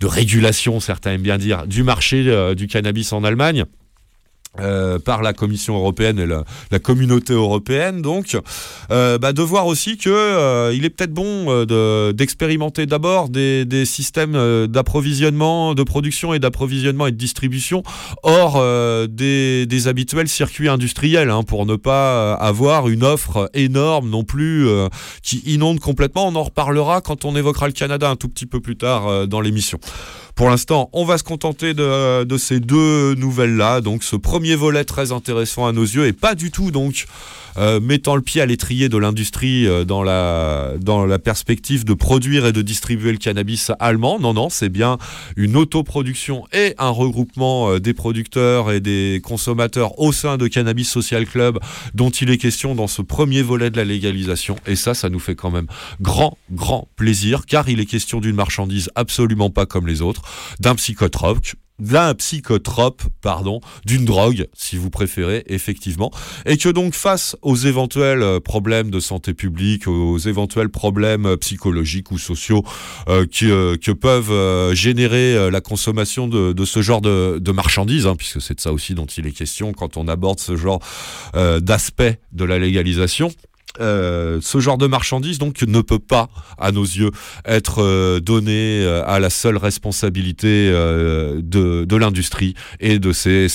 de régulation, certains aiment bien dire, du marché euh, du cannabis en Allemagne. Euh, par la Commission européenne et la, la communauté européenne, donc, euh, bah, de voir aussi que euh, il est peut-être bon euh, de- d'expérimenter d'abord des, des systèmes euh, d'approvisionnement, de production et d'approvisionnement et de distribution hors euh, des, des habituels circuits industriels, hein, pour ne pas avoir une offre énorme non plus qui inonde complètement. On en reparlera quand on évoquera le Canada un tout petit peu plus tard dans l'émission. Pour l'instant, on va se contenter de, de ces deux nouvelles-là. Donc, ce premier volet très intéressant à nos yeux et pas du tout donc euh, mettant le pied à l'étrier de l'industrie euh, dans la dans la perspective de produire et de distribuer le cannabis allemand. Non, non, c'est bien une autoproduction et un regroupement euh, des producteurs et des consommateurs au sein de Cannabis Social Club dont il est question dans ce premier volet de la légalisation. Et ça, ça nous fait quand même grand, grand plaisir car il est question d'une marchandise absolument pas comme les autres, d'un psychotrope d'un psychotrope, pardon, d'une drogue, si vous préférez, effectivement, et que donc face aux éventuels euh, problèmes de santé publique, aux éventuels problèmes euh, psychologiques ou sociaux euh, qui, euh, que peuvent générer la consommation de, de ce genre de, de marchandises, hein, puisque c'est de ça aussi dont il est question quand on aborde ce genre euh, d'aspect de la légalisation. Euh, ce genre de marchandise donc ne peut pas, à nos yeux, être euh, donné euh, à la seule responsabilité de, l'industrie et de ces,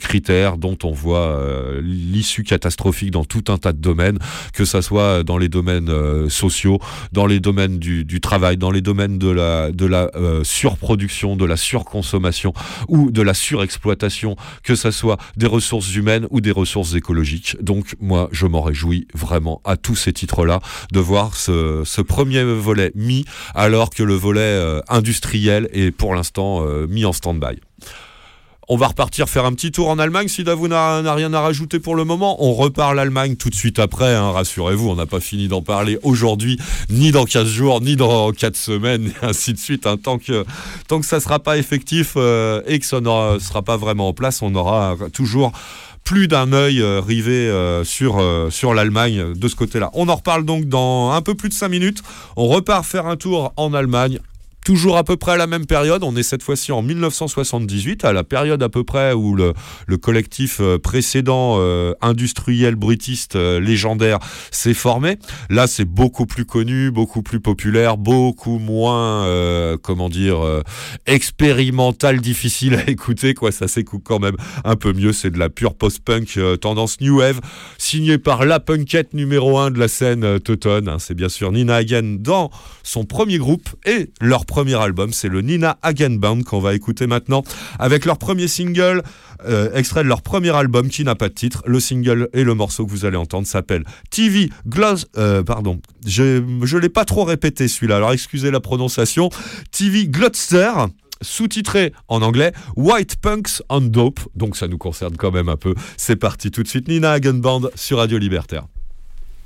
critères dont on voit l'issue catastrophique dans tout un tas de domaines, que ça soit dans les domaines sociaux, dans les domaines du, travail, dans les domaines de la, de la surproduction, de la surconsommation ou de la surexploitation, que ça soit des ressources humaines ou des ressources écologiques. Donc moi, je m'en réjouis vraiment à tous ces titres-là de voir ce, premier volet mis alors que le volet euh, industriel est pour l'instant euh, mis en stand-by. On va repartir faire un petit tour en Allemagne si Davou n'a rien à rajouter pour le moment. On repart l'Allemagne tout de suite après, hein, rassurez-vous, on n'a pas fini d'en parler aujourd'hui, ni dans 15 jours, ni dans 4 semaines, et ainsi de suite. hein. Tant que tant que ça ne sera pas effectif euh, et que ça ne sera pas vraiment en place, on aura toujours plus d'un œil euh, rivé euh, sur, euh, sur l'Allemagne de ce côté-là. On en reparle donc dans un peu plus de 5 minutes. On repart faire un tour en Allemagne. Toujours à peu près à la même période, on est cette fois-ci en 1978, à la période à peu près où le, le collectif euh, précédent euh, industriel brutiste euh, légendaire s'est formé. Là, c'est beaucoup plus connu, beaucoup plus populaire, beaucoup moins, comment dire, expérimental, difficile à [laughs] écouter. Quoi, ça s'écoute quand même un peu mieux. C'est de la pure post-punk tendance new wave, signée par la punkette numéro 1 de la scène teutonne. hein. c'est bien sûr Nina Hagen dans son premier groupe et leur premier album, c'est le Nina Hagen Band qu'on va écouter maintenant avec leur premier single, euh, extrait de leur premier album qui n'a pas de titre. Le single et le morceau que vous allez entendre s'appelle TV Gloss. euh, pardon, je je l'ai pas trop répété celui-là. Alors excusez la prononciation. TV Glotster sous-titré en anglais White Punks on Dope, donc ça nous concerne quand même un peu. C'est parti tout de suite, Nina Hagen Band sur Radio Libertaire.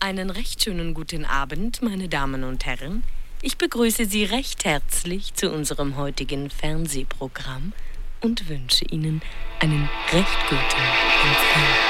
Einen recht schönen guten Abend, meine Damen und Herren. Ich begrüße Sie recht herzlich zu unserem heutigen Fernsehprogramm und wünsche Ihnen einen recht guten Empfang.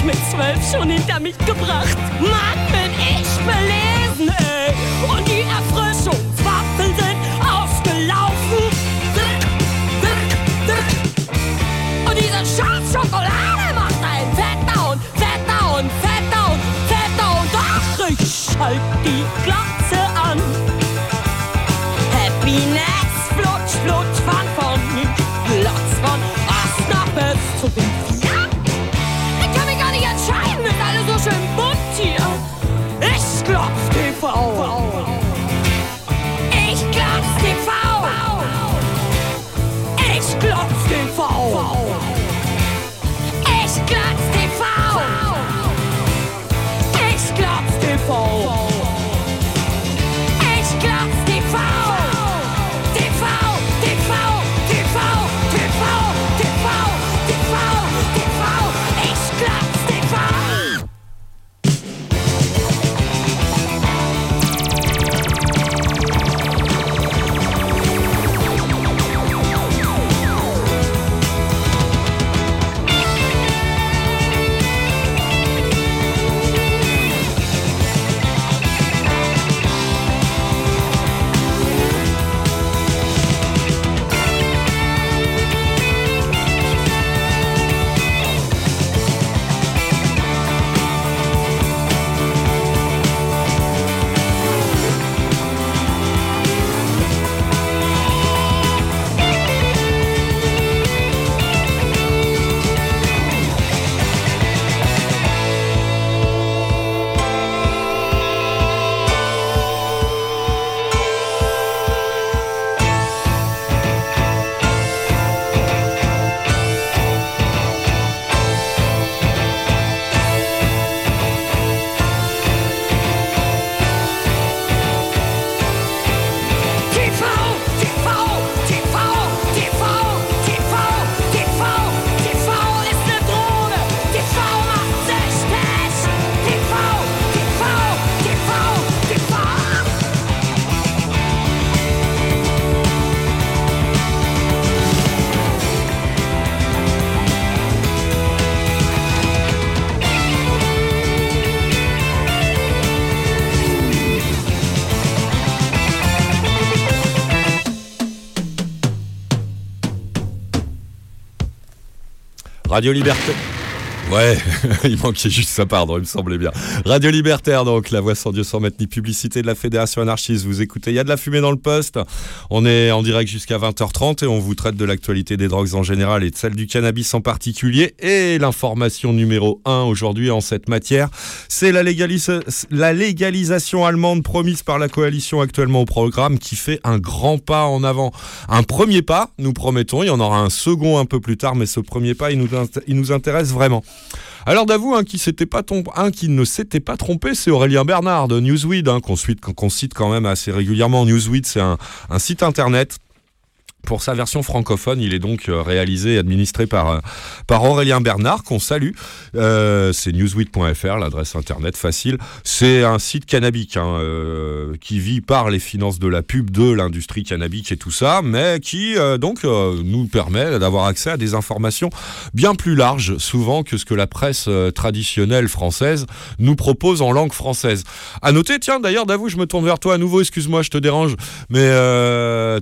Ich mit zwölf schon hinter mich gebracht. Mann, bin ich belesen, Radio Liberté. Ouais, [laughs] il manquait juste ça, pardon, il me semblait bien. Radio Libertaire, donc, la voix sans Dieu sans mettre ni publicité de la Fédération anarchiste. Vous écoutez, il y a de la fumée dans le poste. On est en direct jusqu'à 20h30 et on vous traite de l'actualité des drogues en général et de celle du cannabis en particulier. Et l'information numéro 1 aujourd'hui en cette matière, c'est la, légalis- la légalisation allemande promise par la coalition actuellement au programme qui fait un grand pas en avant. Un premier pas, nous promettons, il y en aura un second un peu plus tard, mais ce premier pas, nous, il nous intéresse vraiment. Alors d'avou, un qui, un qui ne s'était pas trompé, c'est Aurélien Bernard de Newsweed, hein, qu'on cite quand même assez régulièrement. Newsweed, c'est un site internet. Pour sa version francophone, il est donc euh, réalisé et administré par, euh, par Aurélien Bernard, qu'on salue. Euh, c'est newsweed.fr, l'adresse internet facile. C'est un site cannabique hein, qui vit par les finances de la pub de l'industrie cannabique et tout ça, mais qui donc nous permet d'avoir accès à des informations bien plus larges, souvent que ce que la presse traditionnelle française nous propose en langue française. À noter, tiens, d'ailleurs, d'avoue, je me tourne vers toi à nouveau, excuse-moi, je te dérange, mais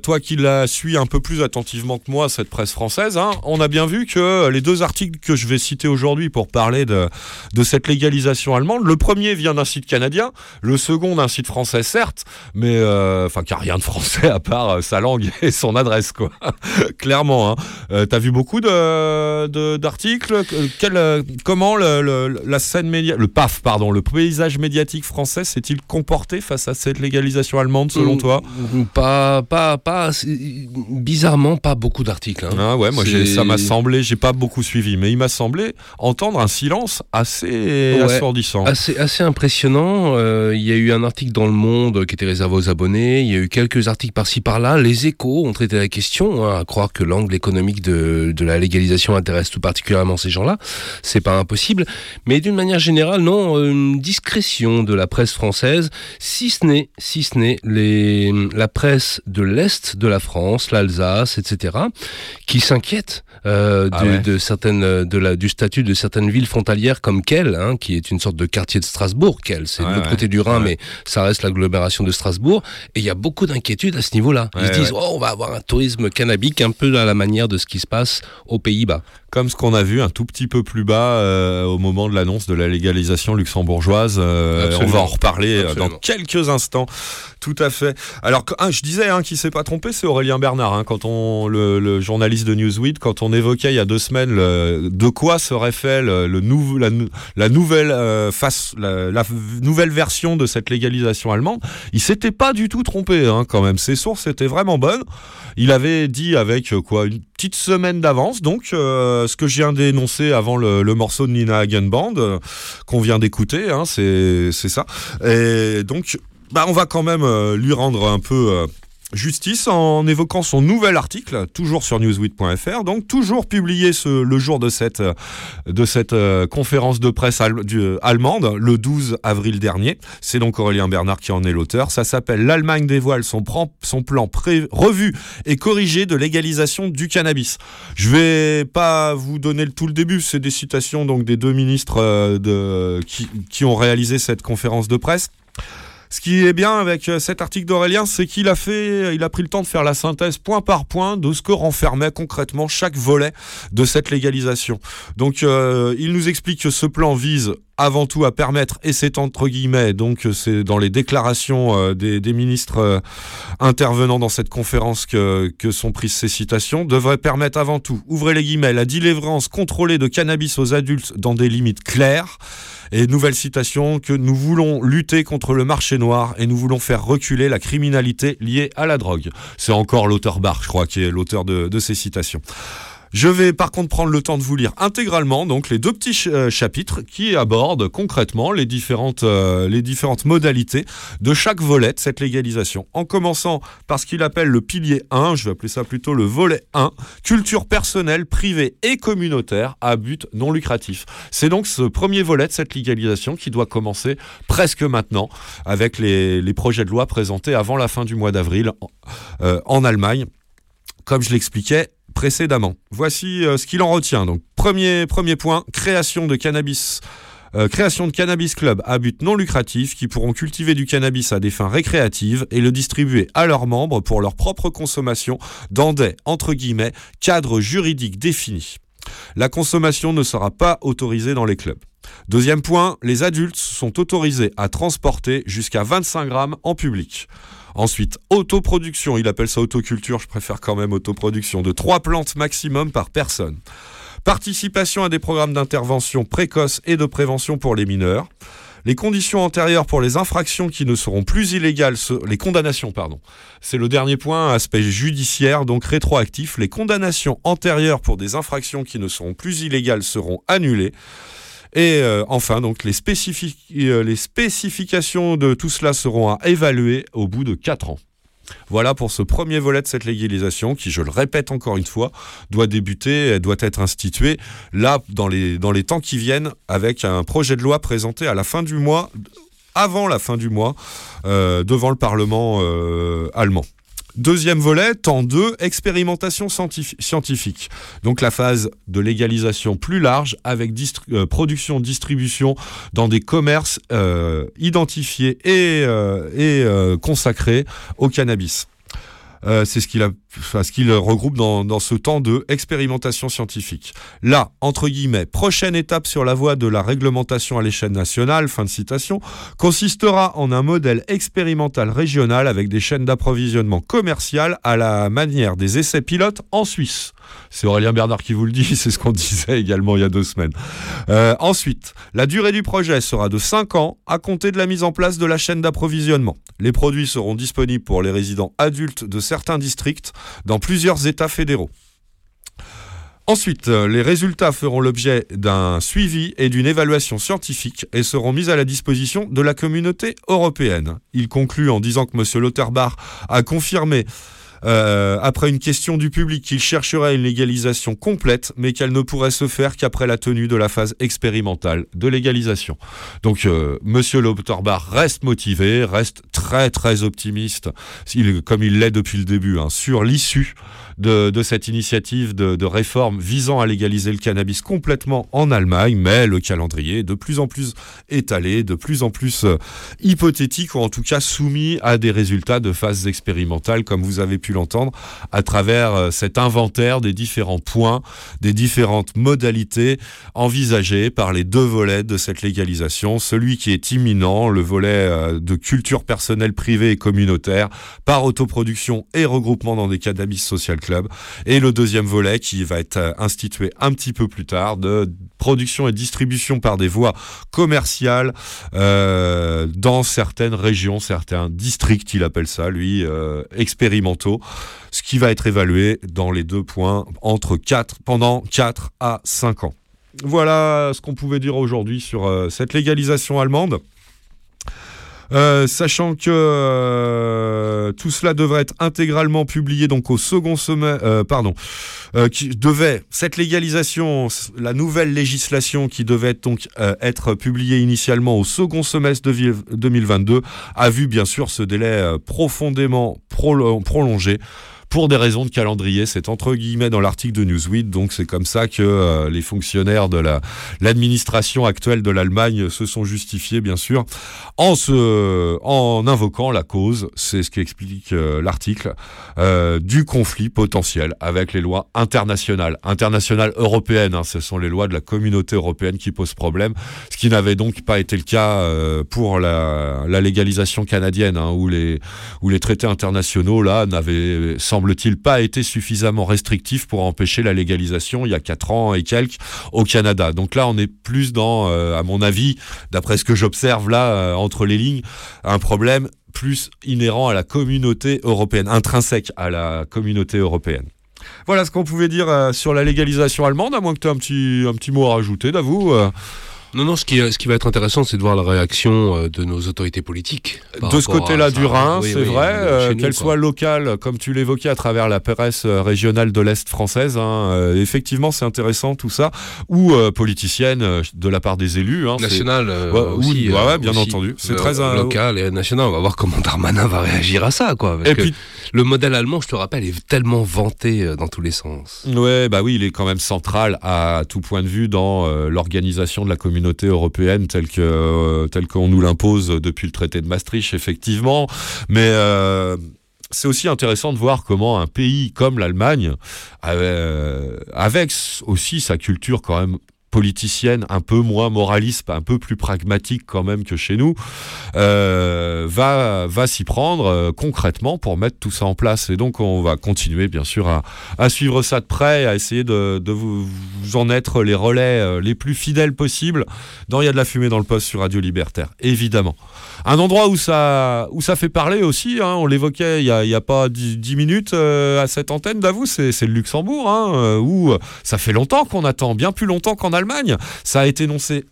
toi qui la suis un peu plus attentivement que moi, cette presse française, hein, on a bien vu que les deux articles que je vais citer aujourd'hui pour parler de, de cette légalisation allemande, le premier vient d'un site canadien, le second d'un site français, certes, mais euh, enfin, qui a rien de français à part euh, sa langue [laughs] et son adresse, quoi. [laughs] Clairement, hein. Euh, T'as vu beaucoup de d'articles? Euh, Quel, euh, Comment le, le- la scène média, le PAF, pardon, le paysage médiatique français s'est-il comporté face à cette légalisation allemande, selon toi? Pas, pas, pas, bizarrement, pas beaucoup d'articles. hein. Ah ouais, moi ça m'a semblé, j'ai pas beaucoup suivi, mais il m'a semblé entendre un silence assez Ouais. assourdissant. Assez, assez impressionnant. Euh, il y a eu un article dans Le Monde qui était réservé aux abonnés. Il y a eu quelques articles par-ci par-là. Les échos ont traité la question, hein, à croire que l'angle économique de, de la légalisation intéresse tout particulièrement ces gens-là. C'est pas impossible. Mais d'une manière générale, non, une discrétion de la presse française, si ce n'est, si ce n'est la presse de l'Est de la France, l'Allemagne, d'Alsace, etc., qui s'inquiètent euh, Ah de, ouais. de certaines, de la, du statut de certaines villes frontalières comme Kiel, hein, qui est une sorte de quartier de Strasbourg. Kiel, c'est Ouais, de l'autre ouais. côté du Rhin, mais ça reste l'agglomération de Strasbourg. Et il y a beaucoup d'inquiétudes à ce niveau-là. Ils se disent, oh, on va avoir un tourisme cannabique un peu à la manière de ce qui se passe aux Pays-Bas. Comme ce qu'on a vu un tout petit peu plus bas euh, au moment de l'annonce de la légalisation luxembourgeoise. Euh, on va en reparler dans quelques instants. Tout à fait. Alors, ah, je disais hein, qui s'est pas trompé, c'est Aurélien Bernard, hein, quand on, le, journaliste de Newsweek, quand on évoquait il y a deux semaines le- de quoi serait fait la, nou- la nouvelle euh, face, la, nouvelle version de cette légalisation allemande, il s'était pas du tout trompé hein, quand même. Ses sources étaient vraiment bonnes. Il avait dit avec euh, quoi une petite semaine d'avance, donc euh, ce que je viens d'énoncer avant le, morceau de Nina Hagen Band euh, qu'on vient d'écouter, hein, c'est ça. Et donc, bah, on va quand même euh, lui rendre un peu euh, justice en évoquant son nouvel article, toujours sur newsweek.fr, donc toujours publié le jour de cette, euh, conférence de presse allemande, le 12 avril dernier. C'est donc Aurélien Bernard qui en est l'auteur. Ça s'appelle L'Allemagne dévoile son, plan pré- revu et corrigé de légalisation du cannabis. Je vais pas vous donner le- tout le début, c'est des citations donc des deux ministres qui ont réalisé cette conférence de presse. Ce qui est bien avec euh, cet article d'Aurélien, c'est qu'il a fait, il a pris le temps de faire la synthèse point par point de ce que renfermait concrètement chaque volet de cette légalisation. Donc, euh, il nous explique que ce plan vise avant tout à permettre, et c'est entre guillemets, donc euh, c'est dans les déclarations des, ministres euh, intervenant dans cette conférence que, que sont prises ces citations, devrait permettre avant tout, ouvrez les guillemets, la délivrance contrôlée de cannabis aux adultes dans des limites claires. Et nouvelle citation, que nous voulons lutter contre le marché noir et nous voulons faire reculer la criminalité liée à la drogue. C'est encore l'auteur Barr, je crois, qui est l'auteur de, de ces citations. Je vais par contre prendre le temps de vous lire intégralement donc les deux petits euh, chapitres qui abordent concrètement les différentes, euh, les différentes modalités de chaque volet de cette légalisation. En commençant par ce qu'il appelle le pilier 1, je vais appeler ça plutôt le volet 1, culture personnelle, privée et communautaire à but non lucratif. C'est donc ce premier volet de cette légalisation qui doit commencer presque maintenant avec les, les projets de loi présentés avant la fin du mois d'avril euh, en Allemagne. Comme je l'expliquais Voici euh, ce qu'il en retient. Donc, premier, point, création de cannabis. euh, création de cannabis club à but non lucratif qui pourront cultiver du cannabis à des fins récréatives et le distribuer à leurs membres pour leur propre consommation dans des, entre guillemets, cadres juridiques définis. La consommation ne sera pas autorisée dans les clubs. Deuxième point, les adultes sont autorisés à transporter jusqu'à 25 grammes en public. Ensuite, autoproduction, il appelle ça autoculture, je préfère quand même autoproduction, de 3 plantes maximum par personne. Participation à des programmes d'intervention précoce et de prévention pour les mineurs. Les conditions antérieures pour les infractions qui ne seront plus illégales, les condamnations, pardon. C'est le dernier point, aspect judiciaire, donc rétroactif. Les condamnations antérieures pour des infractions qui ne seront plus illégales seront annulées. Et euh, enfin, donc euh, les spécifications de tout cela seront à évaluer au bout de 4 ans. Voilà pour ce premier volet de cette légalisation qui, je le répète encore une fois, doit débuter, doit être institué là dans les, temps qui viennent avec un projet de loi présenté à la fin du mois, avant la fin du mois, euh, devant le Parlement allemand. Deuxième volet, temps 2, expérimentation scientifi- scientifique. Donc la phase de légalisation plus large avec euh, production, distribution dans des commerces euh, identifiés et, et euh, consacrés au cannabis. Euh, c'est ce qu'il regroupe dans, ce temps de expérimentation scientifique. Là, entre guillemets, prochaine étape sur la voie de la réglementation à l'échelle nationale, fin de citation, consistera en un modèle expérimental régional avec des chaînes d'approvisionnement commercial à la manière des essais pilotes en Suisse. C'est Aurélien Bernard qui vous le dit, [laughs] c'est ce qu'on disait également il y a deux semaines. Euh, ensuite, la durée du projet sera de 5 ans à compter de la mise en place de la chaîne d'approvisionnement. Les produits seront disponibles pour les résidents adultes de certains districts dans plusieurs États fédéraux. Ensuite, euh, les résultats feront l'objet d'un suivi et d'une évaluation scientifique et seront mis à la disposition de la communauté européenne. Il conclut en disant que M. Lauterbach a confirmé euh, après une question du public, qu'il chercherait une légalisation complète, mais qu'elle ne pourrait se faire qu'après la tenue de la phase expérimentale de légalisation. Donc, euh, Monsieur Lauterbach reste motivé, reste très très optimiste, comme il l'est depuis le début, hein, sur l'issue de, de cette initiative de, de réforme visant à légaliser le cannabis complètement en Allemagne, mais le calendrier est de plus en plus étalé, de plus en plus euh, hypothétique, ou en tout cas soumis à des résultats de phases expérimentales, comme vous avez pu l'entendre, à travers euh, cet inventaire des différents points, des différentes modalités envisagées par les deux volets de cette légalisation. Celui qui est imminent, le volet euh, de culture personnelle privée et communautaire, par autoproduction et regroupement dans des cannabis social Et le deuxième volet qui va être euh, institué un petit peu plus tard de production et distribution par des voies commerciales euh, dans certaines régions, certains districts, il appelle ça, lui, euh, expérimentaux, ce qui va être évalué dans les deux points entre 4, pendant 4 à 5 ans. Voilà ce qu'on pouvait dire aujourd'hui sur cette légalisation allemande. Euh, sachant que euh, tout cela devrait être intégralement publié donc au second semestre, euh, pardon, euh, qui devait cette légalisation, la nouvelle législation qui devait donc euh, être publiée initialement au second semestre de vi- 2022 a vu bien sûr ce délai profondément prolo- prolongé. Pour des raisons de calendrier, c'est entre guillemets dans l'article de Newsweek, donc c'est comme ça que euh, les fonctionnaires de la l'administration actuelle de l'Allemagne se sont justifiés, bien sûr, en se, en invoquant la cause, c'est ce qu'explique euh, l'article, euh, du conflit potentiel avec les lois internationales, internationales européennes. hein, ce sont les lois de la communauté européenne qui posent problème, ce qui n'avait donc pas été le cas euh, pour la, la légalisation canadienne, hein, où les où les traités internationaux là n'avaient semble-t-il pas été suffisamment restrictifs pour empêcher la légalisation il y a quatre ans et quelques au Canada. Donc là, on est plus dans, euh, à mon avis, d'après ce que j'observe là euh, entre les lignes, un problème plus inhérent à la communauté européenne, intrinsèque à la communauté européenne. Voilà ce qu'on pouvait dire euh, sur la légalisation allemande, à moins que tu aies un petit, un petit mot à rajouter, d'avoue. Euh. Non, non, ce qui, ce qui va être intéressant, c'est de voir la réaction euh, de nos autorités politiques. de ce côté-là du. Rhin, Oui, c'est oui, vrai, euh, qu'elle soit locale, comme tu l'évoquais à travers la presse euh, régionale de l'Est française. hein, euh, effectivement, c'est intéressant tout ça. Ou euh, politicienne euh, de la part des élus. hein, c'est- National euh, Ouais, ou- aussi. ouais, euh, ouais, bien aussi. entendu. C'est Euh, très, euh, local et national. On va voir comment Darmanin va réagir à ça, quoi. parce Et que puis, le modèle allemand, je te rappelle, est tellement vanté euh, dans tous les sens. ouais, bah oui, il est quand même central à tout point de vue dans euh, l'organisation de la communauté européenne telle que euh, telle qu'on nous l'impose depuis le traité de Maastricht, effectivement. Mais euh, c'est aussi intéressant de voir comment un pays comme l'Allemagne, euh, avec aussi sa culture quand même politicienne un peu moins moraliste, un peu plus pragmatique quand même que chez nous, euh, va, va s'y prendre euh, concrètement pour mettre tout ça en place. Et donc on va continuer bien sûr à, suivre ça de près, à essayer de, vous en être les relais euh, les plus fidèles possibles dans Il y a de la fumée dans le poste sur Radio Libertaire, évidemment. Un endroit où ça, où ça fait parler aussi, hein, on l'évoquait il y a, a pas dix minutes euh, à cette antenne d'avoue, c'est le Luxembourg, hein, euh, où euh, ça fait longtemps qu'on attend, bien plus longtemps qu'en Allemagne. Ça a été annoncé,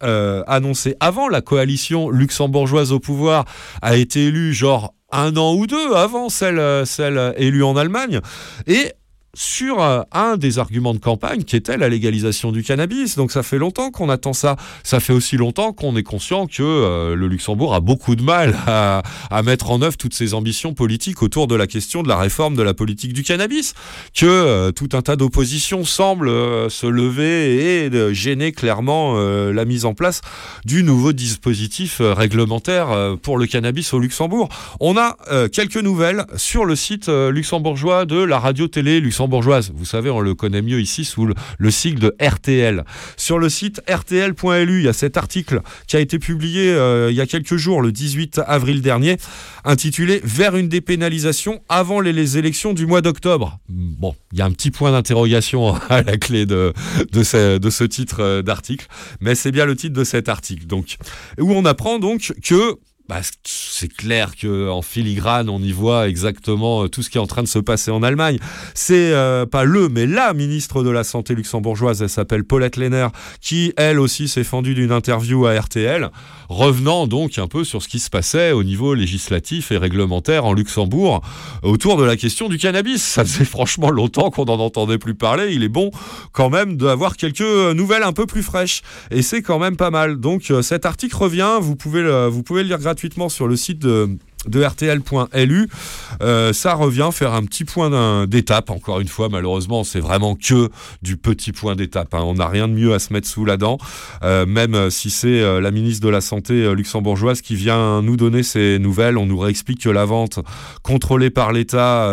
annoncé avant la coalition luxembourgeoise au pouvoir a été élue genre un an ou deux avant celle, celle élue en Allemagne. Et sur euh, un des arguments de campagne qui était la légalisation du cannabis. Donc ça fait longtemps qu'on attend ça. Ça fait aussi longtemps qu'on est conscient que euh, le Luxembourg a beaucoup de mal [laughs] à, mettre en œuvre toutes ses ambitions politiques autour de la question de la réforme de la politique du cannabis. Que euh, tout un tas d'oppositions semblent se lever et gêner clairement la mise en place du nouveau dispositif réglementaire pour le cannabis au Luxembourg. On a quelques nouvelles sur le site luxembourgeois de la radio-télé luxembourgeoise. Vous savez, on le connaît mieux ici sous le, le sigle de RTL. Sur le site rtl.lu, il y a cet article qui a été publié euh, il y a quelques jours, le 18 avril dernier, intitulé Vers une dépénalisation avant les, élections du mois d'octobre. Bon, il y a un petit point d'interrogation [laughs] à la clé de, de, ce, de ce titre euh, d'article, mais c'est bien le titre de cet article. Donc, où on apprend donc que bah, c'est clair que en filigrane, on y voit exactement euh, tout ce qui est en train de se passer en Allemagne. C'est euh, pas le, mais la ministre de la Santé luxembourgeoise, elle s'appelle Paulette Lehner, qui elle aussi s'est fendue d'une interview à RTL, revenant donc un peu sur ce qui se passait au niveau législatif et réglementaire en Luxembourg autour de la question du cannabis. Ça faisait franchement longtemps qu'on n'en entendait plus parler. Il est bon quand même d'avoir quelques nouvelles un peu plus fraîches. Et c'est quand même pas mal. Donc euh, cet article revient, vous pouvez vous pouvez le lire gratuitement sur le site de de rtl.lu, euh, ça revient faire un petit point d'étape. Encore une fois, malheureusement, c'est vraiment que du petit point d'étape. hein. On n'a rien de mieux à se mettre sous la dent, Euh, même euh, si c'est la ministre de la Santé luxembourgeoise qui vient nous donner ces nouvelles. On nous réexplique que la vente contrôlée par l'État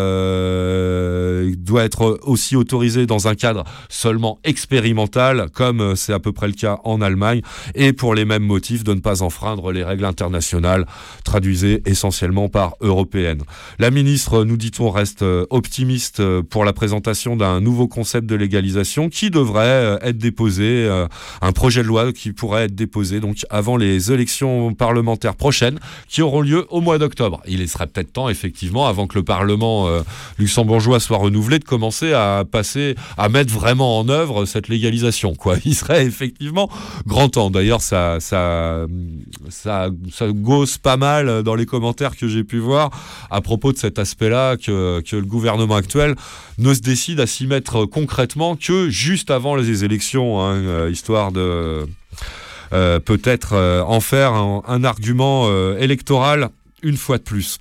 doit être aussi autorisée dans un cadre seulement expérimental, comme c'est à peu près le cas en Allemagne, et pour les mêmes motifs de ne pas enfreindre les règles internationales traduisées essentiellement par européennes. La ministre, nous dit-on, reste euh, optimiste euh, pour la présentation d'un nouveau concept de légalisation qui devrait euh, être déposé, un projet de loi qui pourrait être déposé donc avant les élections parlementaires prochaines qui auront lieu au mois d'octobre. Il serait peut-être temps, effectivement, avant que le Parlement luxembourgeois soit renouvelé, de commencer à passer, à mettre vraiment en œuvre cette légalisation. Quoi. [laughs] Il serait effectivement grand temps. D'ailleurs, ça, ça, ça, ça gosse pas mal dans les commentaires que j'ai pu voir à propos de cet aspect-là que, que le gouvernement actuel ne se décide à s'y mettre concrètement que juste avant les élections, hein, euh, histoire de euh, peut-être euh, en faire un, argument électoral une fois de plus.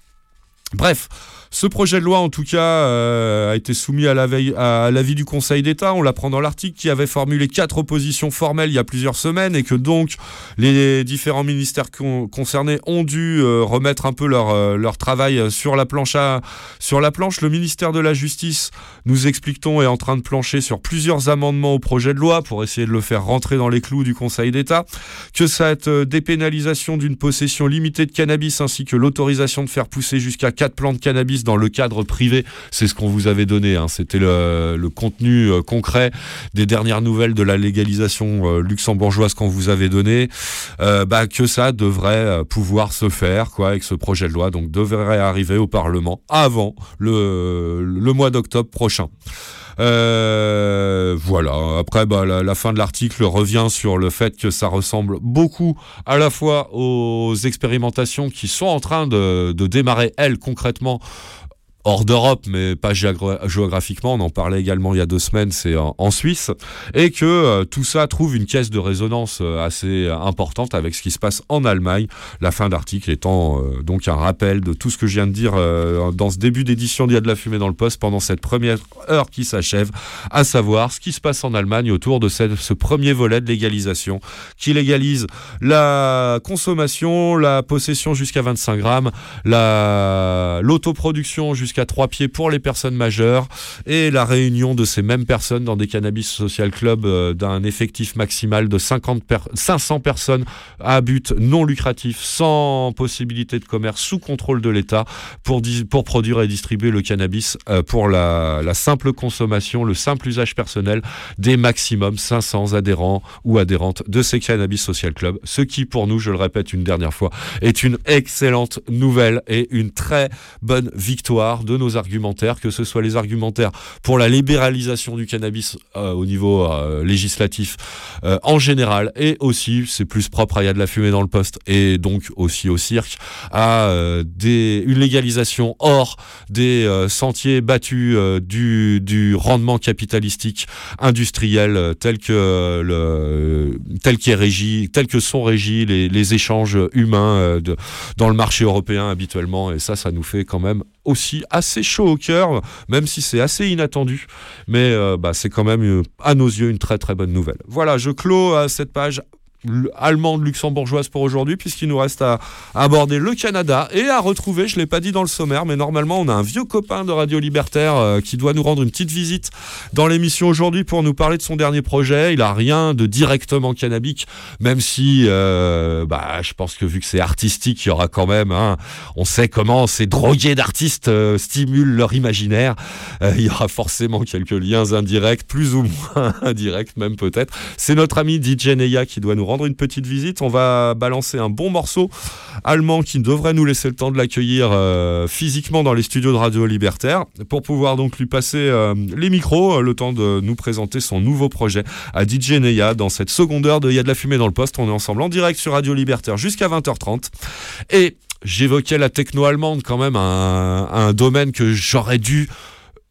Bref, ce projet de loi, en tout cas, euh, a été soumis à l'avis à du Conseil d'État. On l'apprend dans l'article qui avait formulé quatre oppositions formelles il y a plusieurs semaines et que donc les différents ministères con- concernés ont dû euh, remettre un peu leur, euh, leur travail sur la planche. sur la planche, le ministère de la Justice, nous explique-t-on, est en train de plancher sur plusieurs amendements au projet de loi pour essayer de le faire rentrer dans les clous du Conseil d'État. Que cette dépénalisation d'une possession limitée de cannabis ainsi que l'autorisation de faire pousser jusqu'à 4 plants de cannabis dans le cadre privé, c'est ce qu'on vous avait donné. hein. C'était le, le contenu euh, concret des dernières nouvelles de la légalisation euh, luxembourgeoise qu'on vous avait donné. Euh, bah, que ça devrait euh, pouvoir se faire quoi avec ce projet de loi. Donc devrait arriver au Parlement avant le, le mois d'octobre prochain. Euh, voilà. Après, bah, la, fin de l'article revient sur le fait que ça ressemble beaucoup à la fois aux expérimentations qui sont en train de, de démarrer, elles, concrètement, hors d'Europe, mais pas géogra- géographiquement. On en parlait également il y a deux semaines, c'est en, Suisse. Et que euh, tout ça trouve une caisse de résonance euh, assez euh, importante avec ce qui se passe en Allemagne. La fin d'article étant donc un rappel de tout ce que je viens de dire dans ce début d'édition d'Il y a de la fumée dans le poste pendant cette première heure qui s'achève, à savoir ce qui se passe en Allemagne autour de ce premier volet de légalisation qui légalise la consommation, la possession jusqu'à 25 grammes, la l'autoproduction jusqu'à 3 pieds pour les personnes majeures et la réunion de ces mêmes personnes dans des cannabis social clubs euh, d'un effectif maximal de 50 per- 500 personnes à but non lucratif sans possibilité de commerce sous contrôle de l'État pour, pour produire et distribuer le cannabis euh, pour la, la simple consommation, le simple usage personnel des maximum 500 adhérents ou adhérentes de ces cannabis social clubs, ce qui pour nous, je le répète une dernière fois, est une excellente nouvelle et une très bonne victoire de nos argumentaires, que ce soit les argumentaires pour la libéralisation du cannabis euh, au niveau euh, législatif euh, en général et aussi, c'est plus propre à y a de la fumée dans le poste et donc aussi au cirque, à des, une légalisation hors des sentiers battus du, du rendement capitalistique industriel tel que tel régi, tel que sont régis les, les échanges humains de, dans le marché européen habituellement et ça ça nous fait quand même aussi assez chaud au cœur même si c'est assez inattendu mais euh, bah, c'est quand même euh, à nos yeux une très très bonne nouvelle. Voilà, je clôt euh, cette page allemande luxembourgeoise pour aujourd'hui puisqu'il nous reste à, aborder le Canada et à retrouver, je l'ai pas dit dans le sommaire, mais normalement on a un vieux copain de Radio Libertaire euh, qui doit nous rendre une petite visite dans l'émission aujourd'hui pour nous parler de son dernier projet. Il a rien de directement cannabique, même si euh, bah, je pense que vu que c'est artistique, il y aura quand même, hein, on sait comment ces drogués d'artistes euh, stimulent leur imaginaire. Il y aura forcément quelques liens indirects, plus ou moins [laughs] indirects même peut-être. C'est notre ami DJ Neya qui doit nous rendre une petite visite. On va balancer un bon morceau allemand qui devrait nous laisser le temps de l'accueillir euh, physiquement dans les studios de Radio Libertaire pour pouvoir donc lui passer euh, les micros, euh, le temps de nous présenter son nouveau projet à DJ Neya dans cette seconde heure de Il y a de la fumée dans le poste. On est ensemble en direct sur Radio Libertaire jusqu'à 20h30. Et j'évoquais la techno allemande quand même, un domaine que j'aurais dû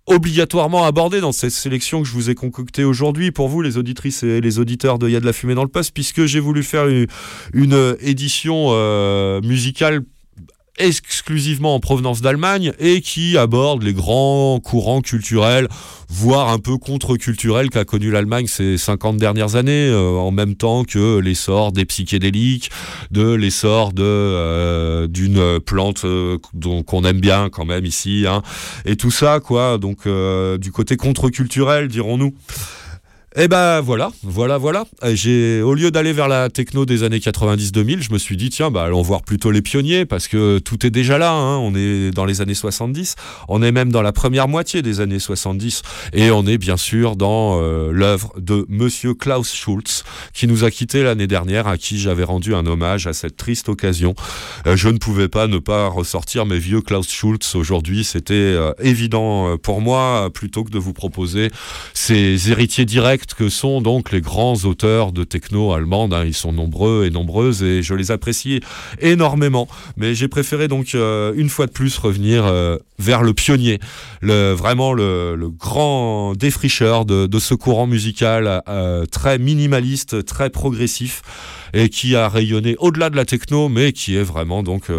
obligatoirement aborder dans cette sélection que je vous ai concoctée aujourd'hui pour vous, les auditrices et les auditeurs de Il y a de la fumée dans le poste, puisque j'ai voulu faire une, une édition euh, musicale exclusivement en provenance d'Allemagne et qui aborde les grands courants culturels, voire un peu contre-culturels qu'a connu l'Allemagne ces 50 dernières années, euh, en même temps que l'essor des psychédéliques, de l'essor euh, d'une plante euh, qu'on aime bien quand même ici, hein, et tout ça quoi. Donc du côté contre-culturel, dirons-nous. Et ben voilà, voilà, voilà. J'ai, au lieu d'aller vers la techno des années 90-2000, je me suis dit tiens, bah allons voir plutôt les pionniers parce que tout est déjà là. hein. On est dans les années 70, on est même dans la première moitié des années 70 et on est bien sûr dans euh, l'œuvre de Monsieur Klaus Schulz qui nous a quittés l'année dernière, à qui j'avais rendu un hommage à cette triste occasion. Euh, je ne pouvais pas ne pas ressortir mes vieux Klaus Schulz aujourd'hui. C'était euh, évident pour moi, plutôt que de vous proposer ces héritiers directs que sont donc les grands auteurs de techno allemande. hein. Ils sont nombreux et nombreuses et je les apprécie énormément. Mais j'ai préféré donc euh, une fois de plus revenir euh, vers le pionnier, vraiment le, grand défricheur de, de ce courant musical euh, très minimaliste, très progressif et qui a rayonné au-delà de la techno, mais qui est vraiment donc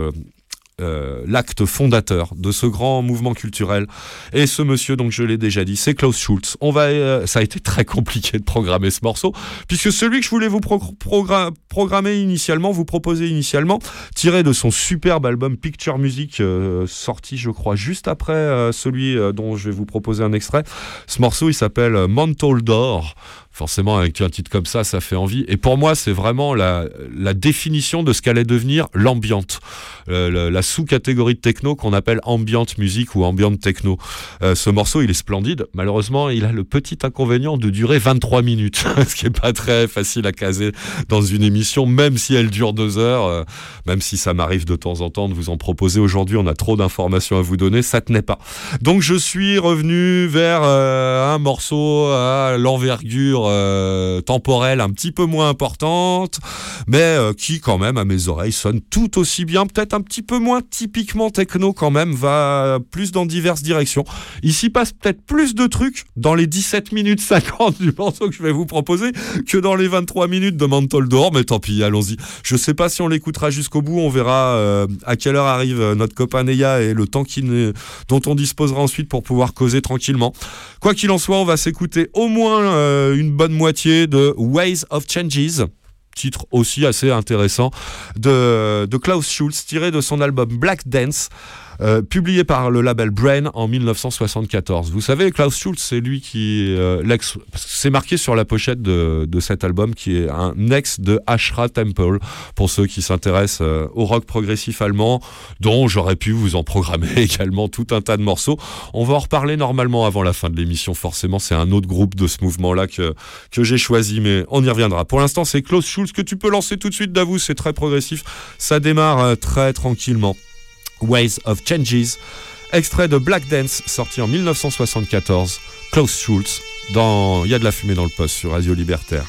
euh, l'acte fondateur de ce grand mouvement culturel. Et ce monsieur, donc je l'ai déjà dit, c'est Klaus Schulz. On va, euh, ça a été très compliqué de programmer ce morceau, puisque celui que je voulais vous pro- progra- programmer initialement, vous proposer initialement, tiré de son superbe album Picture Music, euh, sorti je crois juste après celui dont je vais vous proposer un extrait. Ce morceau, il s'appelle Mantle d'or. Forcément, avec un titre comme ça, ça fait envie. Et pour moi, c'est vraiment la, la définition de ce qu'allait devenir l'ambiante, Euh, la, sous-catégorie de techno qu'on appelle ambient music ou ambient techno. Euh, ce morceau, il est splendide. Malheureusement, il a le petit inconvénient de durer 23 minutes, [laughs] ce qui est pas très facile à caser dans une émission, même si elle dure deux heures, euh, même si ça m'arrive de temps en temps de vous en proposer. Aujourd'hui, on a trop d'informations à vous donner, ça tenait pas. Donc, je suis revenu vers euh, un morceau à l'envergure euh, temporelle un petit peu moins importante, mais euh, qui quand même à mes oreilles sonne tout aussi bien, peut-être un petit peu moins typiquement techno quand même, va plus dans diverses directions. Ici passe peut-être plus de trucs dans les 17 minutes 50 du morceau que je vais vous proposer que dans les 23 minutes de Mantle d'Or, mais tant pis, allons-y. Je sais pas si on l'écoutera jusqu'au bout, on verra euh, à quelle heure arrive notre copain Neya et le temps dont on disposera ensuite pour pouvoir causer tranquillement. Quoi qu'il en soit, on va s'écouter au moins une bonne moitié de Ways of Changes titre aussi assez intéressant de, de Klaus Schulz tiré de son album Black Dance euh, publié par le label Brain en 1974. Vous savez, Klaus Schulz, c'est lui qui euh, l'ex, c'est marqué sur la pochette de, cet album qui est un ex de Ashra Temple pour ceux qui s'intéressent euh, au rock progressif allemand, dont j'aurais pu vous en programmer [laughs] également tout un tas de morceaux. On va en reparler normalement avant la fin de l'émission. Forcément, c'est un autre groupe de ce mouvement-là que que j'ai choisi, mais on y reviendra. Pour l'instant, c'est Klaus Schulz que tu peux lancer tout de suite, d'avoue, c'est très progressif. Ça démarre euh, très tranquillement. Ways of Changes, extrait de Black Dance, sorti en 1974. Klaus Schulz, dans Il y a de la fumée dans le poste sur Radio Libertaire.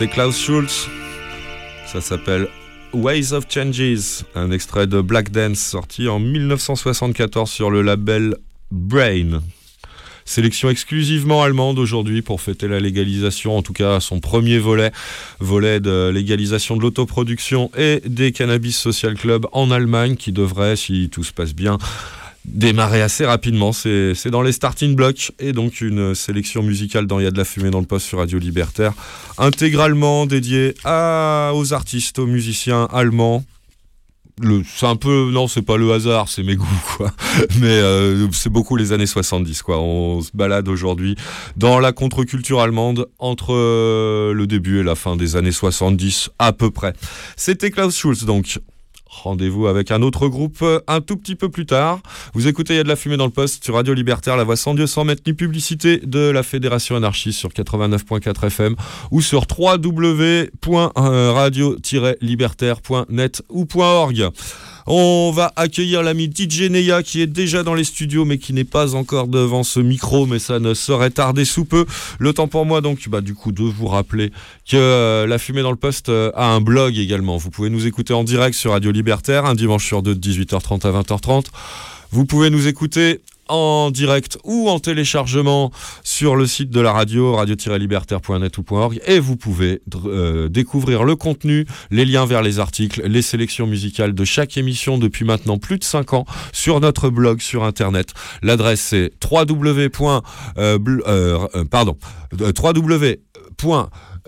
C'est Klaus Schulz. Ça s'appelle Ways of Changes, un extrait de Black Dance sorti en 1974 sur le label Brain. Sélection exclusivement allemande aujourd'hui pour fêter la légalisation, en tout cas son premier volet, volet de légalisation de l'autoproduction et des cannabis social club en Allemagne qui devrait, si tout se passe bien, démarrer assez rapidement. C'est dans les starting blocks et donc une sélection musicale dans Il y a de la fumée dans le poste sur Radio Libertaire, intégralement dédiée à, aux artistes, aux musiciens allemands. Le- C'est un peu, non, c'est pas le hasard, c'est mes goûts, quoi. [laughs] Mais euh, c'est beaucoup les années 70, quoi. On se balade aujourd'hui dans la contre-culture allemande entre euh, le début et la fin des années 70, à peu près. C'était Klaus Schulz, donc. Rendez-vous avec un autre groupe euh, un tout petit peu plus tard. Vous écoutez Il y a de la fumée dans le poste sur Radio Libertaire, la voix sans Dieu sans mettre ni publicité de la Fédération Anarchiste sur 89.4 FM ou sur www.radio-libertaire.net ou .org. On va accueillir l'ami DJ Neya qui est déjà dans les studios mais qui n'est pas encore devant ce micro mais ça ne saurait tarder sous peu. Le temps pour moi donc bah, du coup de vous rappeler que euh, La Fumée dans le Poste euh, a un blog également. Vous pouvez nous écouter en direct sur Radio Libertaire un dimanche sur deux de 18h30 à 20h30. Vous pouvez nous écouter en direct ou en téléchargement sur le site de la radio, radio-libertaire.net ou .org et vous pouvez euh, découvrir le contenu, les liens vers les articles, les sélections musicales de chaque émission depuis maintenant plus de 5 ans sur notre blog sur internet. L'adresse c'est www. euh, euh, pardon, www.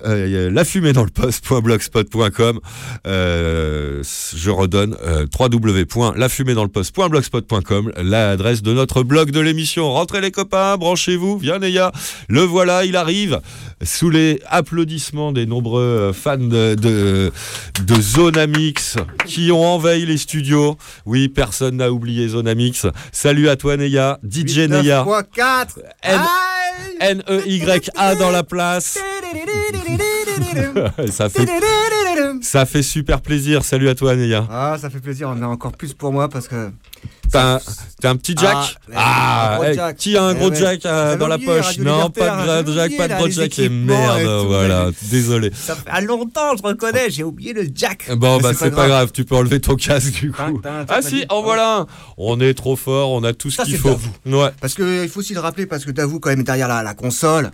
Euh, la fumée dans le poste.blogspot.com. Euh, je redonne euh, www.lafumédansleposte.blogspot.com, l'adresse de notre blog de l'émission. Rentrez les copains, branchez-vous, viens Neya. Le voilà, il arrive. Sous les applaudissements des nombreux fans de, de, de Zonamix qui ont envahi les studios. Oui, personne n'a oublié Zonamix. Salut à toi Neya, DJ Neya. 4 N- N-E-Y-A dans la place. [laughs] [laughs] ça, fait, ça fait super plaisir. Salut à toi, Neya. Ah, ça fait plaisir, on a encore plus pour moi parce que. T'as un, petit jack Ah, un gros eh, jack. Qui a un Eh gros ouais. jack euh, dans la poche? Non, pas de gros jack, pas de gros jack et merde. tout, voilà, désolé. Ça fait longtemps, je reconnais, j'ai oublié le jack. Bon, Mais bah c'est pas grave, tu peux enlever ton casque du coup. Ah si, en voilà un. On est trop fort, on a tout ce qu'il faut. Ouais. Parce qu'il faut aussi le rappeler, parce que Davou, quand même, derrière la, la console.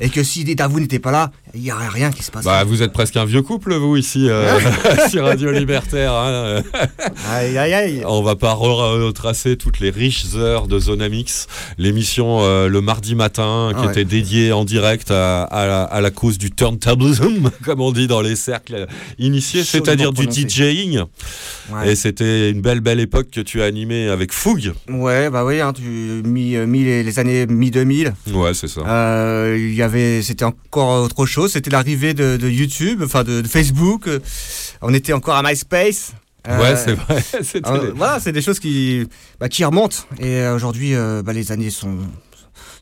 Et que si Davou n'était pas là, il n'y aurait rien qui se passerait. Bah, vous êtes presque un vieux couple, vous, ici, euh, [laughs] [laughs] sur Radio Libertaire. hein. Aïe, aïe, aïe. On va pas re- retracer toutes les riches heures de Zonamix, l'émission euh, le mardi matin qui Ah ouais. était dédiée en direct à, à la, à la cause du turntablism, [laughs] comme on dit dans les cercles initiés, c'est-à-dire du. DJing. Ouais. Et c'était une belle, belle époque que tu as animée avec Fougue. Ouais, bah oui, hein, tu, mi, euh, mi- les, les années mi-2000. Ouais, c'est ça. Euh, Il y avait, c'était encore autre chose. C'était l'arrivée de, de YouTube, enfin de, de Facebook. On était encore à MySpace. Euh, ouais, c'est vrai. [laughs] Euh, les- Voilà, c'est des choses qui, bah, qui remontent. Et euh, aujourd'hui, euh, bah, les années sont,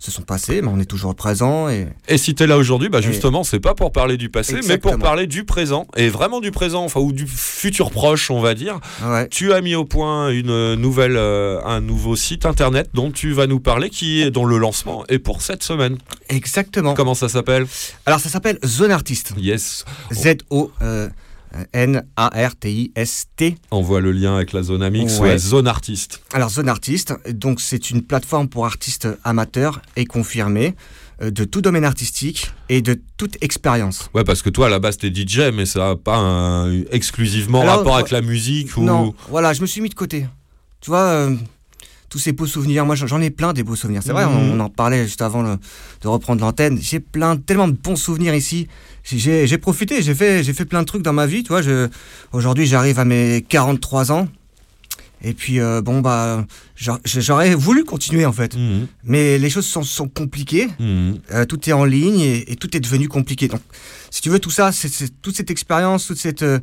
se sont passées, mais on est toujours présent. Et Et si t'es là aujourd'hui, bah Et- justement, c'est pas pour parler du passé, mais pour parler du présent, et vraiment du présent, enfin, ou du futur proche, on va dire. ouais. Tu as mis au point une nouvelle, euh, un nouveau site internet dont tu vas nous parler, qui est dont le lancement est pour cette semaine. exactement. Comment ça s'appelle? Alors ça s'appelle Zone Artist. Yes. Z-O-N-A-R-T-I-S-T. On voit le lien avec la zone Amix, Ouais. zone artiste. Alors Zone Artist, donc c'est une plateforme pour artistes amateurs et confirmés euh, de tout domaine artistique et de toute expérience. Ouais, parce que toi, à la base, t'es DJ, mais ça n'a pas un- exclusivement Alors, rapport avec ouais. la musique ou. Non, voilà, je me suis mis de côté. Tu vois, euh, tous ces beaux souvenirs, moi j'en- ai plein des beaux souvenirs. C'est vrai, Mhm. on, on en parlait juste avant le- de reprendre l'antenne. J'ai plein, tellement de bons souvenirs ici. J'ai- profité, j'ai fait, j'ai fait plein de trucs dans ma vie. Tu vois, je- aujourd'hui j'arrive à mes 43 ans. Et puis, euh, bon, bah, j'a- j'aurais voulu continuer en fait. Mhm, Mais les choses sont, sont compliquées. mhm. Euh, tout est en ligne et, et tout est devenu compliqué. Donc, si tu veux, tout ça, c'est toute cette expérience, toute cette, euh,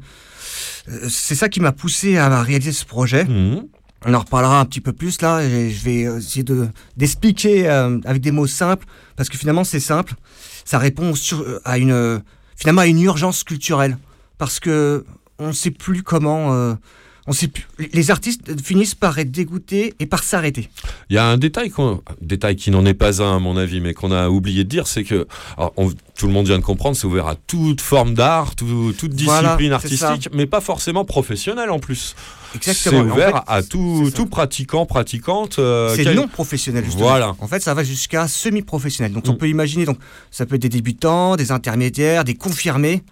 c'est ça qui m'a poussé à réaliser ce projet. Mhm. On en reparlera un petit peu plus là. Je vais essayer de d'expliquer euh, avec des mots simples parce que finalement c'est simple. Ça répond euh, à une euh, finalement à une urgence culturelle parce que on ne sait plus comment euh, on sait plus. Les artistes finissent par être dégoûtés et par s'arrêter. Il y a un détail, détail qui n'en est pas un à mon avis, mais qu'on a oublié de dire, c'est que alors, on- tout le monde vient de comprendre, c'est ouvert à toute forme d'art, tout- toute discipline artistique, mais pas forcément professionnelle en plus. Exactement. C'est En ouvert fait, à tout, pratiquant, pratiquante. euh, C'est quel- non professionnel justement. Voilà. En fait, ça va jusqu'à semi-professionnel. Donc, on Mm. peut imaginer, donc, ça peut être des débutants, des intermédiaires, des confirmés,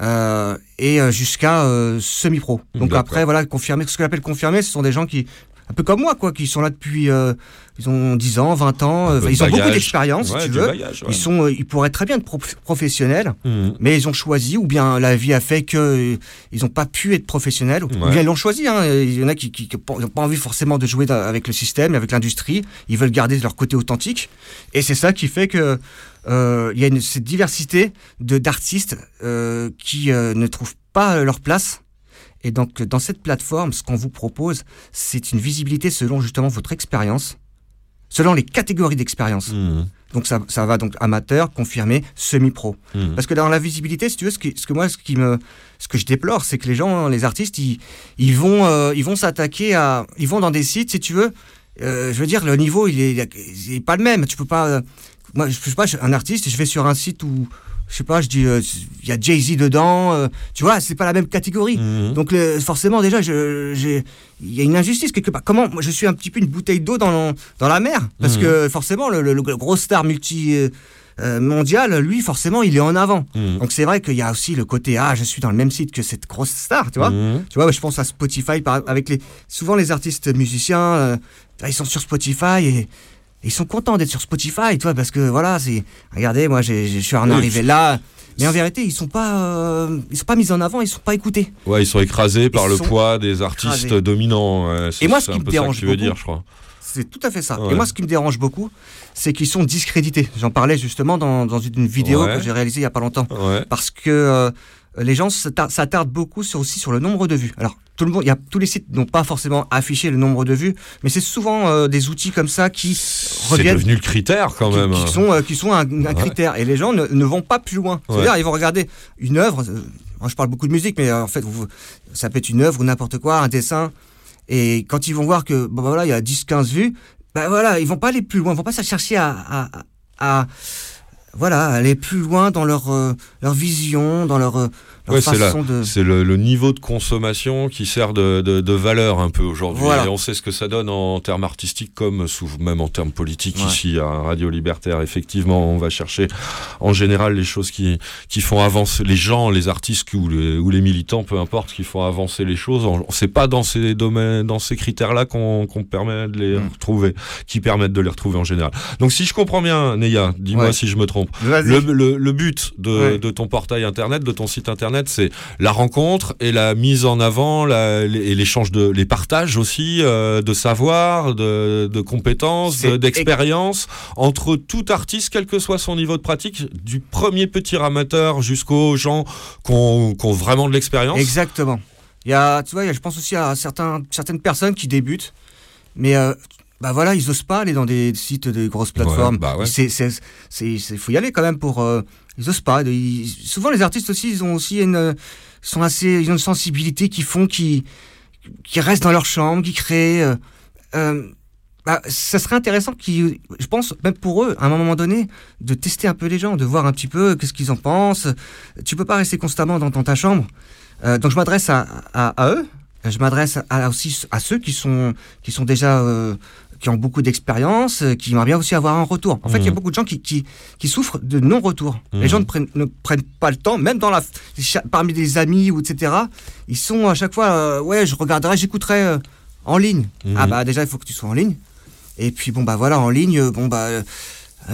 euh, et euh, jusqu'à euh, semi-pro. Donc D'accord. après, voilà, confirmés. Ce que j'appelle confirmés, ce sont des gens qui, un peu comme moi, quoi, qui sont là depuis, euh, ils ont 10 ans, 20 ans, euh, ils ont beaucoup d'expérience, Ouais, si tu veux. bagage, ouais. Ils sont, euh, ils pourraient très bien être pro- professionnels, Mhm. mais ils ont choisi, ou bien la vie a fait que ils n'ont pas pu être professionnels, ou Ouais. bien ils l'ont choisi. hein. Il y en a qui n'ont pas envie forcément de jouer avec le système, avec l'industrie. Ils veulent garder leur côté authentique. Et c'est ça qui fait que il y a une, cette diversité de d'artistes euh, qui euh, ne trouvent pas leur place. Et donc, dans cette plateforme, ce qu'on vous propose, c'est une visibilité selon justement votre expérience, selon les catégories d'expérience. Mhm. Donc ça, ça va donc amateur, confirmé, semi-pro. Mhm. Parce que dans la visibilité, si tu veux, ce, qui, ce que moi, ce qui me, ce que je déplore, c'est que les gens, les artistes, ils, ils vont, euh, ils vont s'attaquer à, ils vont dans des sites, si tu veux. euh, je veux dire, le niveau, il est, il est pas le même. Tu peux pas. Moi, je sais pas, je suis un artiste, je vais sur un site où, je sais pas, je dis, euh, il y a Jay Z dedans. euh, tu vois, c'est pas la même catégorie. Mhm. Donc le- forcément déjà, il y a une injustice quelque part. Comment moi, je suis un petit peu une bouteille d'eau dans, dans la mer parce Mhm. que forcément le, gros star multi euh, mondial, lui forcément il est en avant. Mhm. Donc c'est vrai qu'il y a aussi le côté ah je suis dans le même site que cette grosse star, tu vois. Tu vois, je pense à Spotify par- avec les souvent les artistes musiciens, euh, ils sont sur Spotify et ils sont contents d'être sur Spotify, tu vois, parce que voilà, c'est regardez, moi je suis en arrivé là. Mais en vérité, ils sont pas, euh, ils sont pas mis en avant, ils sont pas écoutés. Ouais, ils sont écrasés par le poids des artistes écrasés. dominants. Et moi, ce qui me dérange beaucoup, dire, je crois. C'est tout à fait ça. Ouais. Et moi, ce qui me dérange beaucoup, c'est qu'ils sont discrédités. J'en parlais justement dans, dans une vidéo Ouais. que j'ai réalisée il y a pas longtemps. Ouais. Parce que euh, les gens s'attar- s'attardent beaucoup sur, aussi sur le nombre de vues. Alors, tout le monde, y a, tous les sites n'ont pas forcément affiché le nombre de vues, mais c'est souvent euh, des outils comme ça qui C'est reviennent. devenu le critère quand même. qui sont, euh, qui sont un, un Ouais. critère. Et les gens ne, ne vont pas plus loin. Ouais. C'est-à-dire, ils vont regarder une œuvre. euh, moi, je parle beaucoup de musique, mais euh, en fait, vous- ça peut être une œuvre ou n'importe quoi, un dessin. Et quand ils vont voir que, bon, bah, voilà, il y a 10-15 vues, ben voilà, ils vont pas aller plus loin. Ils vont pas chercher à, à, à- à- voilà, aller plus loin dans leur, euh, leur vision, dans leur, euh, leur Ouais, c'est de. Le, le niveau de consommation qui sert de, de- de valeur un peu aujourd'hui. Voilà. Et on sait ce que ça donne en termes artistiques comme sous, même en termes politiques Ouais. ici à Radio Libertaire. Effectivement, on va chercher en général les choses qui, qui font avancer les gens, les artistes ou les, ou les militants, peu importe, qui font avancer les choses. C'est pas dans ces domaines, dans ces critères-là qu'on permet de les Mm. retrouver, qui permettent de les retrouver en général. Donc si je comprends bien, Neya, dis-moi Ouais. si je me trompe. Le, le- le but de, Ouais. de ton portail internet, de ton site internet, c'est la rencontre et la mise en avant la- et l'échange de, les partages aussi euh, de savoir, de, de compétences, C'est de- d'expériences entre tout artiste, quel que soit son niveau de pratique, du premier petit amateur jusqu'aux gens qui ont, qui ont vraiment de l'expérience. Exactement. Il y a, tu vois, il y a- je pense aussi à certains, certaines personnes qui débutent, mais euh, bah voilà, ils osent pas aller dans des sites de grosses plateformes. Ouais, bah ouais. C'est- faut y aller quand même pour. euh, ils osent pas. Souvent, les artistes aussi, ils ont aussi une, sont assez, ils ont une sensibilité qui font qui, qui restent dans leur chambre, qui créent. euh, euh, bah, ça serait intéressant, je pense, même pour eux, à un moment donné, de tester un peu les gens, de voir un petit peu qu'est-ce qu'ils en pensent. Tu peux pas rester constamment dans, ta chambre. Euh, donc je m'adresse à, eux. Je m'adresse aussi à ceux qui sont, qui sont déjà, euh, qui ont beaucoup d'expérience, euh, qui aimeraient bien aussi avoir un retour. En fait, il y a Mhm. beaucoup de gens qui, qui, qui souffrent de non-retour. Les gens ne prennent, ne prennent pas le temps, même dans la, parmi des amis ou etc. Ils sont à chaque fois, euh, ouais, je regarderai, j'écouterai euh, en ligne. Mhm. Ah bah déjà, il faut que tu sois en ligne. Et puis bon bah voilà, en ligne, bon bah euh,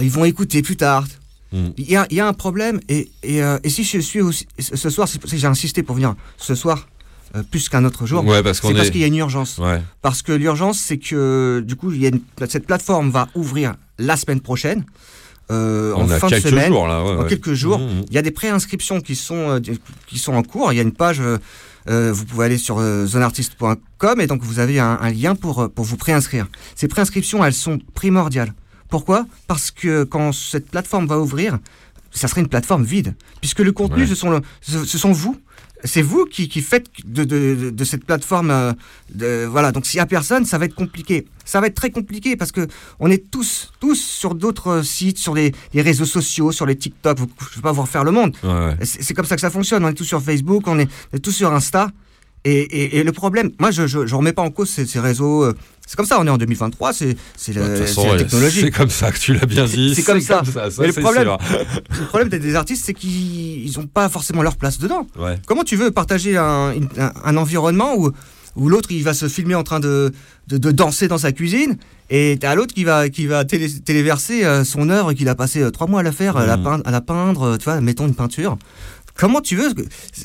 ils vont écouter plus tard. Il y a, il y a un problème et, et, et si je suis aussi ce soir, j'ai insisté pour venir ce soir euh, plus qu'un autre jour. Ouais, parce qu'on c'est parce est- qu'il y a une urgence. Ouais. Parce que l'urgence, c'est que du coup, il y a une- cette plateforme va ouvrir la semaine prochaine. euh, en a fin de quelques semaine, jours là. ouais, en quelques jours, Mhm. il y a des préinscriptions qui sont euh, qui sont en cours. Il y a une page. vous pouvez aller sur zoneartiste.com et donc vous avez un, un lien pour pour vous préinscrire. Ces préinscriptions, elles sont primordiales. Pourquoi? Parce que quand cette plateforme va ouvrir, ça serait une plateforme vide. Puisque le contenu, Ouais. ce, sont le- ce, ce sont vous. C'est vous qui, qui faites de, de- de- de cette plateforme. euh, de- voilà, donc s'il n'y a personne, ça va être compliqué. Ça va être très compliqué parce que on est tous, tous sur d'autres euh, sites, sur les, les réseaux sociaux, sur les TikTok. Vous- Je ne vais pas vous refaire le monde. Ouais, ouais. C'est c'est comme ça que ça fonctionne. On est tous sur Facebook, on est, on est tous sur Insta. Et, et- et le problème, moi, je ne remets pas en cause ces, ces réseaux. C'est comme ça, on est en 2023, c'est c'est Bah, la, c'est la technologie. C'est comme ça que tu l'as bien dit. C'est comme ça. ça, Mais le problème-. Le problème des, artistes, c'est qu'ils n'ont pas forcément leur place dedans. Ouais. Comment tu veux partager un, un- un environnement où, où l'autre il va se filmer en train de, de, de danser dans sa cuisine et t'as l'autre qui va, qui va télé- téléverser euh, son œuvre qu'il a passé euh, trois mois à la faire, à, la peindre, à la peindre, euh, tu vois, mettons une peinture. Comment tu veux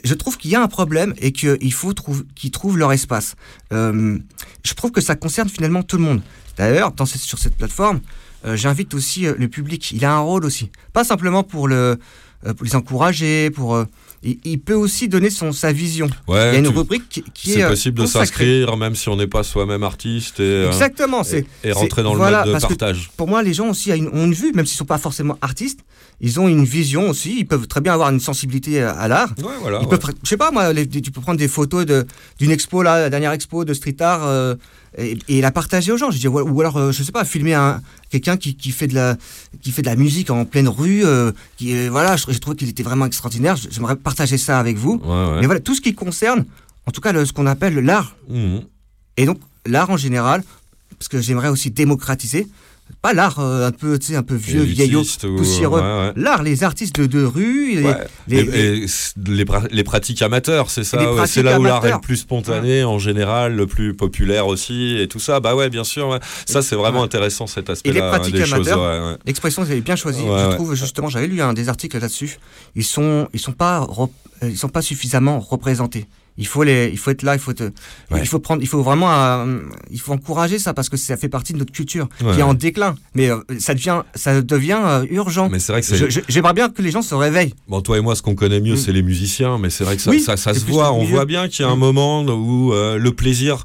Je trouve qu'il y a un problème et qu'il faut trouv- qu'ils trouvent leur espace. Euh, je trouve que ça concerne finalement tout le monde. D'ailleurs, ce- sur cette plateforme, euh, j'invite aussi euh, le public. Il a un rôle aussi. Pas simplement pour, le, pour les encourager, pour. il, il peut aussi donner son, sa vision. Ouais, il y a une tu- rubrique qui, qui est. C'est possible de s'inscrire même si on n'est pas soi-même artiste et, Exactement. et, et rentrer dans voilà, le mode de parce que partage. Pour moi, les gens aussi ont une, ont une vue, même s'ils ne sont pas forcément artistes, ils ont une vision aussi. Ils peuvent très bien avoir une sensibilité à, à l'art. Ouais, voilà. Ils ouais. peuvent, je sais pas moi, les- tu peux prendre des photos de- d'une expo là, la dernière expo de street art euh, et, et la partager aux gens. Je dis, ou, ou alors, euh, je sais pas, filmer un quelqu'un qui, qui fait de la qui fait de la musique en pleine rue. euh, qui euh, voilà, j'ai trouvé qu'il était vraiment extraordinaire. J'aimerais partager ça avec vous. Ouais. Mais voilà, tout ce qui concerne, en tout cas, le- ce qu'on appelle l'art. Mhm. Et donc l'art en général, parce que j'aimerais aussi démocratiser. Pas l'art euh, un peu, tu sais, un peu vieux, vieillot, ou- poussiéreux. ouais, ouais. L'art, les artistes de, de rue, les, Ouais. les- pratiques amateurs, c'est ça. c'est là où l'art est le plus spontané en général, le plus populaire aussi, et tout ça. Bah ouais, bien sûr. Ça, c'est vraiment intéressant cet Et les aspect-là pratiques amateurs. L'expression, vous avez bien choisi. Je trouve justement, j'avais lu un des articles là-dessus. Ils sont, ils sont pas, euh, ils sont pas suffisamment représentés. Il faut les, il faut être là, il faut, Ouais. il faut prendre, il faut vraiment, euh, il faut encourager ça parce que ça fait partie de notre culture Ouais, qui est en déclin. Mais euh, ça devient, ça devient euh, urgent. Mais c'est vrai que J'aimerais bien que les gens se réveillent. Bon, toi et moi, ce qu'on connaît mieux, Mm. c'est les musiciens, mais c'est vrai que ça, Oui, ça, se voit. On milieu. voit bien qu'il y a un Mm. moment où le plaisir,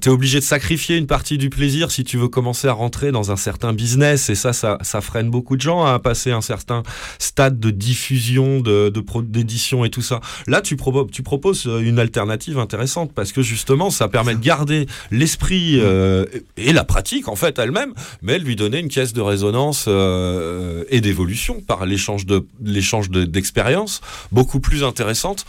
t'es obligé de sacrifier une partie du plaisir si tu veux commencer à rentrer dans un certain business, et ça, ça, ça freine beaucoup de gens à passer un certain stade de diffusion, de, d'édition et tout ça. Là, tu, tu proposes une alternative intéressante parce que justement, ça permet de garder l'esprit euh, et la pratique en fait elle-même, mais lui donner une caisse de résonance euh, et d'évolution par l'échange de l'échange de- d'expériences beaucoup plus intéressante,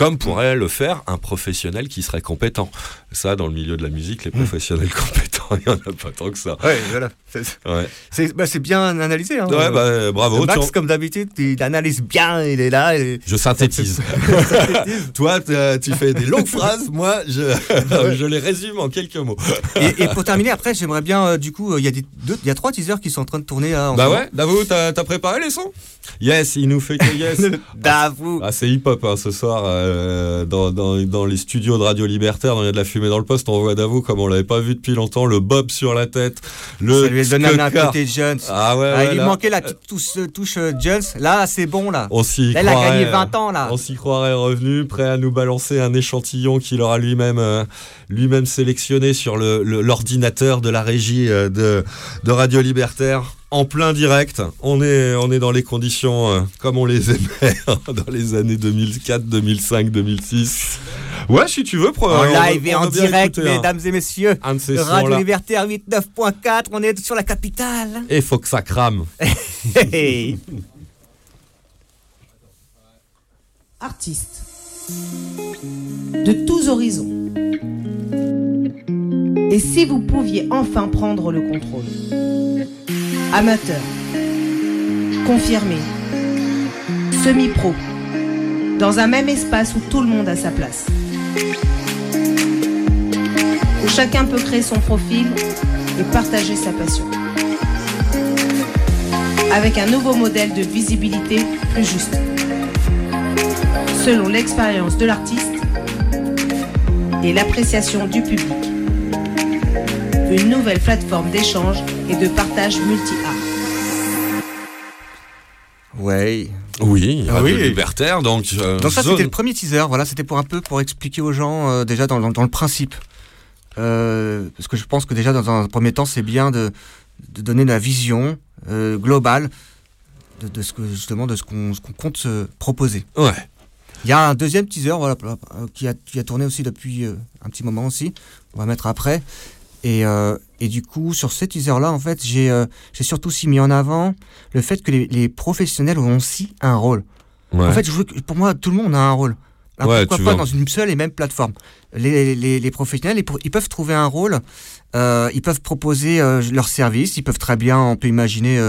comme pourrait le faire un professionnel qui serait compétent. Ça, dans le milieu de la musique, les professionnels [laughs] compétents, il n'y en a pas tant que ça. Ouais, voilà. C'est [laughs] Ouais, bah, bien analysé. Hein. ouais bah, bravo. Max, tu comme d'habitude, il analyse bien. Il est là. et- Je synthétise. [laughs] Toi, tu fais des longues phrases, moi, je, je les résume en quelques mots. et, et pour terminer, après, j'aimerais bien, euh, du coup, euh, il y a des deux, il y a trois teasers qui sont en train de tourner. là, en Bah ouais, Davou, t'as t'as préparé les sons? Yes, il nous fait que yes. Davou. Ah, c'est hip-hop hein, ce soir euh, dans, dans, dans les studios de Radio Libertaire, dans Il y a de la fumée dans le poste, on voit Davo comme on l'avait pas vu depuis longtemps, le bob sur la tête, le Ça lui a donné un côté Jones. Ah ouais, Ah, ouais, il lui manquait la petite touche, touche euh, Jones. Là, c'est bon, là. on s'y Là, il a gagné euh, 20 ans, là. On s'y croirait revenu, prêt à nous balancer un échantillon qu'il aura lui-même euh, lui-même sélectionné sur le- le- l'ordinateur de la régie euh, de, de Radio Libertaire. En plein direct, on est, on est dans les conditions euh, comme on les [laughs] aimait hein, dans les années 2004, 2005, 2006. Ouais, si tu veux, En live et en direct, écouter un- mesdames et messieurs. un de ces Radio. Libertaire 89.4, on est sur la capitale. Et faut que ça crame. [laughs] Artistes de tous horizons. Et si vous pouviez enfin prendre le contrôle Amateur, confirmé, semi-pro, dans un même espace où tout le monde a sa place. Où chacun peut créer son profil et partager sa passion. Avec un nouveau modèle de visibilité plus juste selon l'expérience de l'artiste et l'appréciation du public. Une nouvelle plateforme d'échange et de partage multi-art. Ouais. Oui, Ah oui. Libertaire, donc. euh, Donc ça, zone- c'était le premier teaser. Voilà, c'était pour un peu pour expliquer aux gens euh, déjà dans, dans- dans le principe. Euh, parce que je pense que déjà dans un premier temps, c'est bien de, de donner la vision euh, globale de, de ce que justement de ce qu'on compte se proposer. Ouais. Il y a un deuxième teaser voilà, qui, a, qui a tourné aussi depuis euh, un petit moment aussi. On va mettre après. Et, euh, et du coup, sur ces teasers-là, en fait, j'ai euh, surtout aussi mis en avant le fait que les, les professionnels ont aussi un rôle. Ouais. En fait, je veux que- pour moi, tout le monde a un rôle. Alors Ouais, pourquoi pas dans une seule et même plateforme? Les, les, les professionnels, ils, peuvent trouver un rôle, euh, ils peuvent proposer euh, leurs services, ils peuvent très bien, on peut imaginer,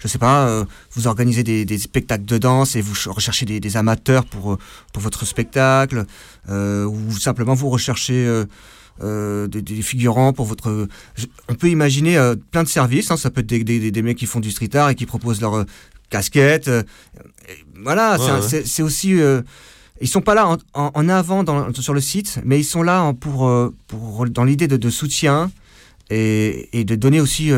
je sais pas, vous organisez des, des spectacles de danse et vous ch- recherchez des, des amateurs pour, pour votre spectacle, ou simplement vous recherchez euh, des, des figurants pour votre... on peut imaginer euh, plein de services, hein, ça peut être des, des, des mecs qui font du street art et qui proposent leur euh, casquette. euh, voilà, c'est Ouais, ouais. aussi... ils sont pas là en, en- en avant dans- sur le site, mais ils sont là en- pour, pour dans l'idée de, de soutien et, et de donner aussi,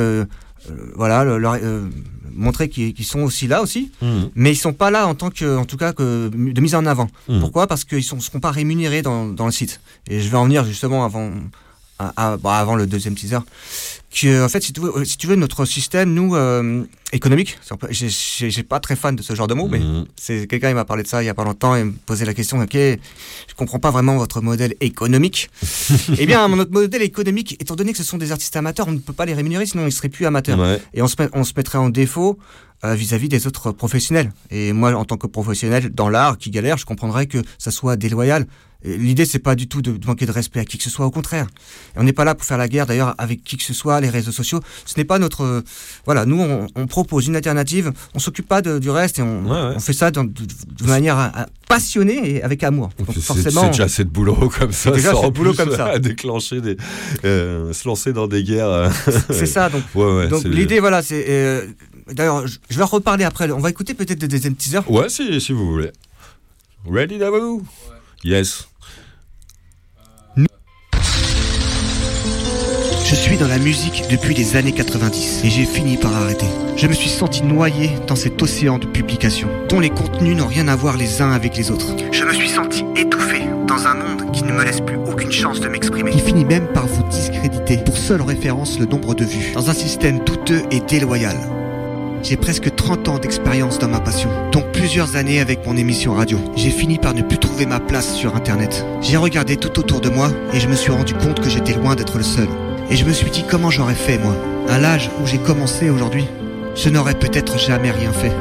voilà, le- leur, euh, montrer qu'ils sont aussi là aussi. Mhm. Mais ils sont pas là en tant que, en tout cas, que de mise en avant. Mhm. Pourquoi? Parce qu'ils ne seront pas rémunérés dans, dans le site. Et je vais en venir justement avant, à- à- bah, avant le deuxième teaser. Que, en fait, si tu veux, si tu veux notre système, nous, euh, économique, j'ai pas très fan de ce genre de mots, mais Mhm. c'est quelqu'un il m'a parlé de ça il y a pas longtemps et me posait la question, ok, je comprends pas vraiment votre modèle économique. [laughs] eh bien, notre modèle économique, étant donné que ce sont des artistes amateurs, on ne peut pas les rémunérer, sinon ils seraient plus amateurs. Ouais. Et on se, met- on se mettrait en défaut euh, vis-à-vis des autres professionnels. Et moi, en tant que professionnel dans l'art qui galère, je comprendrais que ça soit déloyal. L'idée, c'est pas du tout de, de manquer de respect à qui que ce soit, au contraire. Et on n'est pas là pour faire la guerre, d'ailleurs, avec qui que ce soit, les réseaux sociaux. Ce n'est pas notre. euh, voilà, nous, on, on propose une alternative, on s'occupe pas de- du reste et on, Ouais, ouais. on fait ça dans- de, de manière passionnée et avec amour. Donc, C'est- forcément. C'est déjà assez de boulot [laughs] comme ça. déjà sans boulot comme ça. [laughs] euh, déclencher des. euh, se lancer dans des guerres. euh, C'est ça, donc. [laughs] Ouais, ouais. donc l'idée, voilà, c'est. D'ailleurs, je vais en reparler après. On va écouter peut-être des deuxième teaser. Ouais, si, si vous voulez. Ready, Davou Yes. Je suis dans la musique depuis les années 90 et j'ai fini par arrêter. Je me suis senti noyé dans cet océan de publications dont les contenus n'ont rien à voir les uns avec les autres. Je me suis senti étouffé dans un monde qui ne me laisse plus aucune chance de m'exprimer. Qui finit même par vous discréditer pour seule référence le nombre de vues. Dans un système douteux et déloyal. J'ai presque 30 ans d'expérience dans ma passion, dont plusieurs années avec mon émission radio. J'ai fini par ne plus trouver ma place sur Internet. J'ai regardé tout autour de moi et je me suis rendu compte que j'étais loin d'être le seul. Et je me suis dit comment j'aurais fait moi. À l'âge où j'ai commencé aujourd'hui, je n'aurais peut-être jamais rien fait.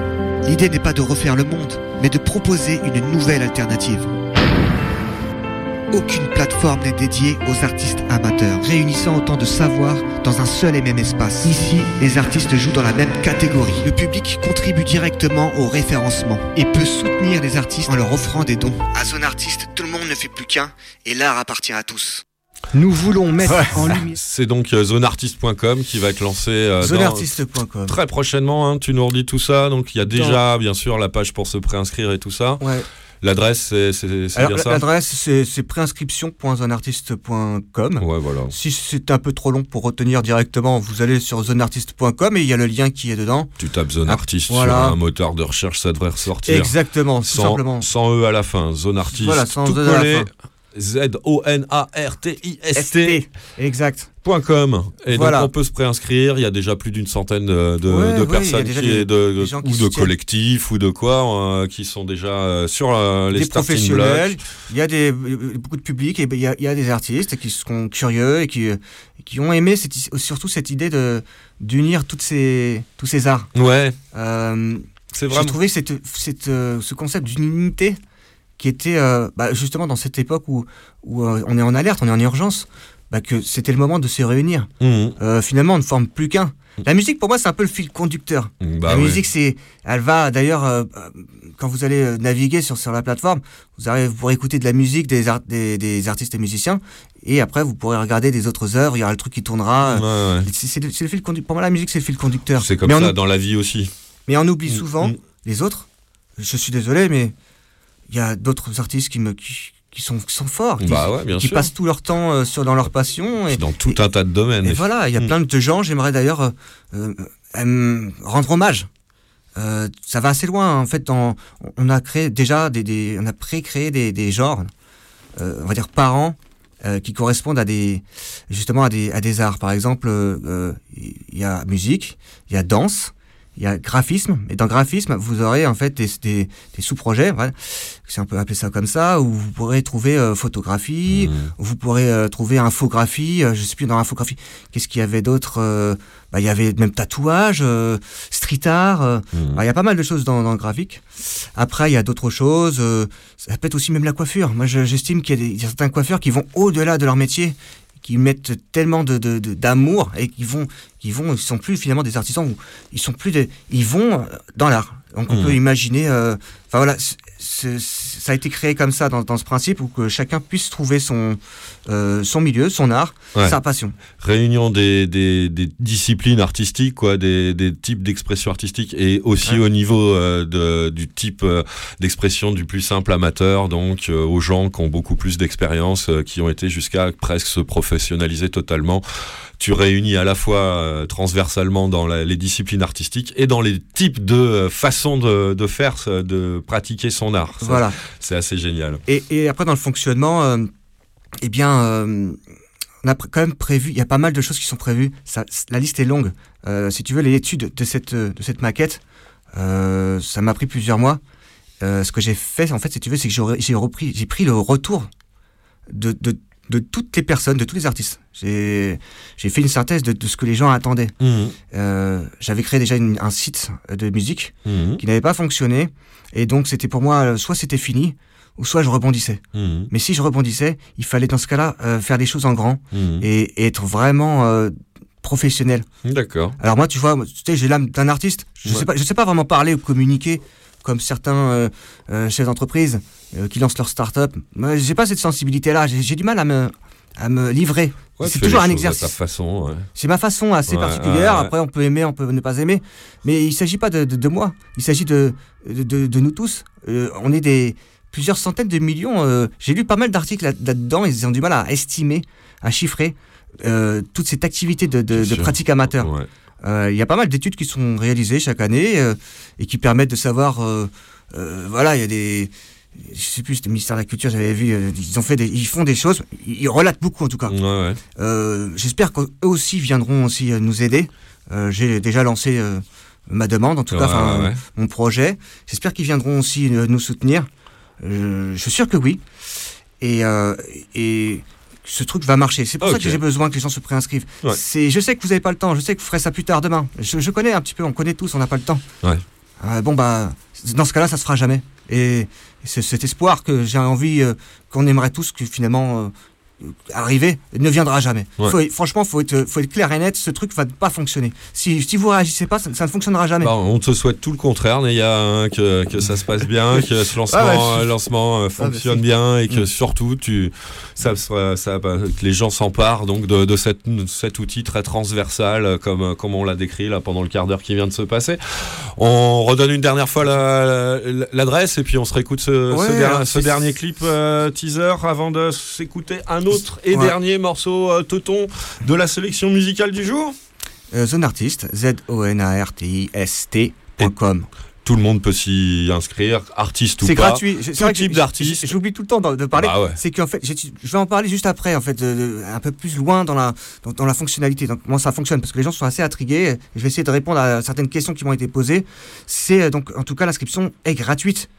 L'idée n'est pas de refaire le monde, mais de proposer une nouvelle alternative. Aucune plateforme n'est dédiée aux artistes amateurs, réunissant autant de savoir dans un seul et même espace. Ici, les artistes jouent dans la même catégorie. Le public contribue directement au référencement et peut soutenir les artistes en leur offrant des dons. À Zone Artiste, tout le monde ne fait plus qu'un et l'art appartient à tous. Nous voulons mettre en lumière [laughs] C'est donc euh, zoneartiste.com qui va être lancé euh, zoneartiste.com. très prochainement. hein, tu nous redis tout ça. Donc il y a déjà, bien sûr, la page pour se préinscrire et tout ça. Ouais. L'adresse, c'est c'est- c'est Alors bien ça l'adresse c'est c'est préinscription.zoneartiste.com. Ouais, voilà. Si c'est un peu trop long pour retenir directement, vous allez sur zoneartiste.com et il y a le lien qui est dedans. Tu tapes Zone Ah, Artist voilà. sur un moteur de recherche, ça devrait ressortir. Exactement, tout sans, simplement. sans E à la fin. Zone Artist. Voilà, sans tout E à la collé. Z-O-N-A-R-T-I-S-T. ST. Exact. .com et Voilà. donc on peut se préinscrire. Il y a déjà plus d'une centaine de, de- Ouais, de ouais, il y a personnes qui des- de, qui ou de collectifs ou de quoi euh, qui sont déjà euh, sur euh, les des professionnels, blocks. il y a des, beaucoup de public et ben, il y a, il y a des artistes qui sont curieux et qui, qui ont aimé cette, surtout cette idée de d'unir toutes ces, tous ces arts. Ouais, c'est J'ai trouvé cette, cette, ce concept d'unité qui était euh, bah, justement dans cette époque où, où euh, on est en alerte, on est en urgence, bah, que c'était le moment de se réunir. Mhm. Euh, finalement, on ne forme plus qu'un. La musique, pour moi, c'est un peu le fil conducteur. Bah la musique, c'est, elle va d'ailleurs, euh, quand vous allez naviguer sur, sur la plateforme, vous, arrivez, vous pourrez écouter de la musique des, des, des artistes et musiciens, et après, vous pourrez regarder des autres œuvres, il y aura le truc qui tournera. Ouais, ouais. C'est, c'est le, c'est le fil conducteur. Pour moi, la musique, c'est le fil conducteur. C'est comme mais ça on, dans la vie aussi. mais on oublie Mm, souvent les autres. Je suis désolé, mais il y a d'autres artistes qui me qui, qui sont, qui sont forts, qui, Bah ouais, bien qui passent tout leur temps euh, sur, dans leur passion. Et, Dans tout un tas de domaines. et voilà, il y a Mm. plein de gens, j'aimerais d'ailleurs euh, euh, euh, rendre hommage. Euh, ça va assez loin, en fait. on a créé déjà des, des- on a pré-créé des, des genres, euh, on va dire par an, euh, qui correspondent à des, justement à des, à des arts. Par exemple, il y a musique, il y a danse, il y a graphisme, et dans graphisme, vous aurez en fait des, des, des sous-projets, voilà. si on peut appeler ça comme ça, où vous pourrez trouver euh, photographie, où vous pourrez euh, trouver infographie, euh, je sais plus dans infographie, qu'est-ce qu'il y avait d'autre euh, bah, Il y avait même tatouage, street art, euh, bah, il y a pas mal de choses dans, dans le graphique. Après, il y a d'autres choses, ça peut être aussi même la coiffure. Moi, je- j'estime qu'il y, y a certains coiffeurs qui vont au-delà de leur métier, qui mettent tellement de de- de- d'amour et qui vont, qui vont, ils sont plus finalement des artisans, ils sont plus des, ils vont dans l'art. Donc on Mhm. peut imaginer, euh, enfin voilà, ça a été créé comme ça dans, dans ce principe où que chacun puisse trouver son euh, son milieu, son art, Ouais. sa passion. Réunion des, des, des disciplines artistiques, quoi, des, des types d'expression artistique et aussi Ouais. au niveau euh, de, du type euh, d'expression du plus simple amateur, donc aux gens qui ont beaucoup plus d'expérience, qui ont été jusqu'à presque se professionnaliser totalement. Tu réunis à la fois euh, transversalement dans la- les disciplines artistiques et dans les types de euh, façons de, de faire, euh, de pratiquer son art. Ça, Voilà. C'est assez génial. Et, et après, dans le fonctionnement, eh bien, on a quand même prévu, il y a pas mal de choses qui sont prévues. Ça, la liste est longue. Si tu veux, l'étude de cette, de cette maquette, ça m'a pris plusieurs mois. Euh, ce que j'ai fait, en fait, si tu veux, c'est que j'ai repris, j'ai pris le retour de, de, de toutes les personnes, de tous les artistes. J'ai fait une synthèse de, de ce que les gens attendaient. Mhm. Euh, J'avais créé déjà une- un site de musique Mhm. qui n'avait pas fonctionné. Et donc, c'était pour moi, euh, soit c'était fini, ou soit je rebondissais. Mhm. Mais si je rebondissais, il fallait dans ce cas-là euh, faire des choses en grand et, et être vraiment euh, professionnel. D'accord. Alors moi, tu vois, tu sais, j'ai l'âme d'un artiste. Je Ouais. sais pas, je sais pas vraiment parler ou communiquer comme certains chefs d'entreprise euh, qui lancent leur start-up. Moi, j'ai pas cette sensibilité-là. J'ai du mal à me à me livrer. Ouais, c'est toujours un exercice. ta façon. ouais. C'est ma façon assez Ouais, particulière. Après, on peut aimer, on peut ne pas aimer. Mais il s'agit pas de, de, de moi. Il s'agit de, de, nous tous. Euh, on est des plusieurs centaines de millions. euh, J'ai lu pas mal d'articles là- là-dedans. ils ont du mal à estimer, à chiffrer euh, toute cette activité de, pratique amateur. Il y a pas mal d'études qui sont réalisées chaque année et qui permettent de savoir. voilà, il y a des. Je sais plus, c'était le ministère de la Culture, j'avais vu, euh, ils ont fait des, ils font des choses, ils, relatent beaucoup en tout cas. Ouais, ouais. Euh, J'espère qu'eux aussi viendront aussi euh, nous aider. Euh, J'ai déjà lancé ma demande, en tout cas, Ouais, mon projet. J'espère qu'ils viendront aussi nous soutenir. Je suis sûr que oui. Et, et ce truc va marcher. C'est pour ça que j'ai besoin que les gens se préinscrivent. Ouais. C'est, je sais que vous n'avez pas le temps. Je sais que vous ferez ça plus tard demain. Je, je connais un petit peu. On connaît tous. On n'a pas le temps. Ouais. Euh, bon bah, dans ce cas-là, ça se fera jamais. Et c'est cet espoir que j'ai envie, euh, qu'on aimerait tous que finalement euh, arriver, ne viendra jamais. Ouais. Faut- franchement, faut être, faut être clair et net. Ce truc va pas fonctionner. Si, si vous réagissez pas, ça, ça ne fonctionnera jamais. Bah, on te souhaite tout le contraire, Néa, hein, que, que ça se passe bien, [laughs] que ce lancement, Ah ouais, je- euh, lancement euh, fonctionne si. bien et que Mm. surtout tu, ça, ça, bah, que les gens s'emparent donc de, de cette, cet outil très transversal euh, comme, comme on l'a décrit là pendant le quart d'heure qui vient de se passer. On redonne une dernière fois la- la- l'adresse et puis on se réécoute ce, Ouais, ce, der- alors, ce c'est- dernier clip euh, teaser avant de s'écouter un autre et Ouais. dernier morceau euh, teuton de la sélection musicale du jour. Euh, Zone Artist, Z-O-N-A-R-T-I-S-T.com. Tout le monde peut s'y inscrire, artiste ou C'est pas. gratuit. C'est Tout vrai que type d'artiste. J'oublie tout le temps de, de parler. Bah ouais. C'est qu'en fait, je vais en parler juste après, en fait, de- de- un peu plus loin dans la, dans, dans la fonctionnalité, donc comment ça fonctionne, parce que les gens sont assez intrigués. et Je vais essayer de répondre à certaines questions qui m'ont été posées. C'est euh, donc, en tout cas, l'inscription est gratuite.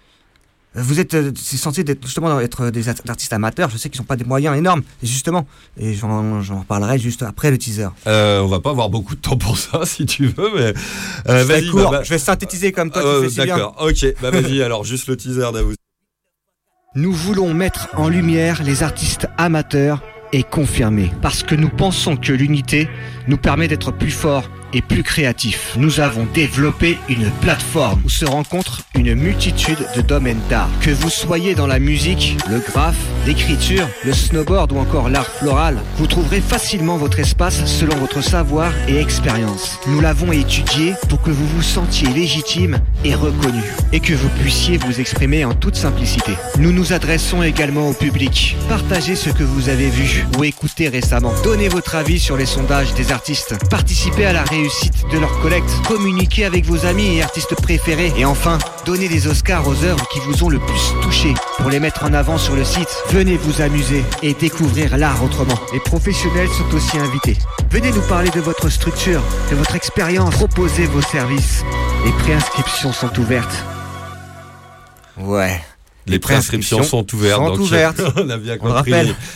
Vous êtes, euh, c'est censé être, justement être des art- artistes amateurs. Je sais qu'ils n'ont pas des moyens énormes, et justement. Et j'en j'en reparlerai juste après le teaser. Euh, on va pas avoir beaucoup de temps pour ça, [laughs] si tu veux, mais euh, je, vais vas-y. court, bah, bah, je vais synthétiser comme toi, euh, tu fais si bien. D'accord, ok. Bah vas-y. [laughs] alors juste le teaser d'Avous. Nous voulons mettre en lumière les artistes amateurs et confirmés, parce que nous pensons que l'unité nous permet d'être plus forts et plus créatifs. Nous avons développé une plateforme où se rencontrent une multitude de domaines d'art. Que vous soyez dans la musique, le graphe, l'écriture, le snowboard ou encore l'art floral, vous trouverez facilement votre espace selon votre savoir et expérience. Nous l'avons étudié pour que vous vous sentiez légitime et reconnu, et que vous puissiez vous exprimer en toute simplicité. Nous nous adressons également au public. Partagez ce que vous avez vu ou écouté récemment. Donnez votre avis sur les sondages des artistes. Participez à la réussite de leur collecte. Communiquez avec vos amis et artistes préférés. Et enfin, donnez des Oscars aux œuvres qui vous ont le plus touché pour les mettre en avant sur le site. Venez vous amuser et découvrir l'art autrement. Les professionnels sont aussi invités. Venez nous parler de votre structure, de votre expérience. Proposez vos services. Les préinscriptions sont ouvertes. Ouais. Les préinscriptions sont ouvertes. sont donc, ouvertes. [laughs] on a bien On compris.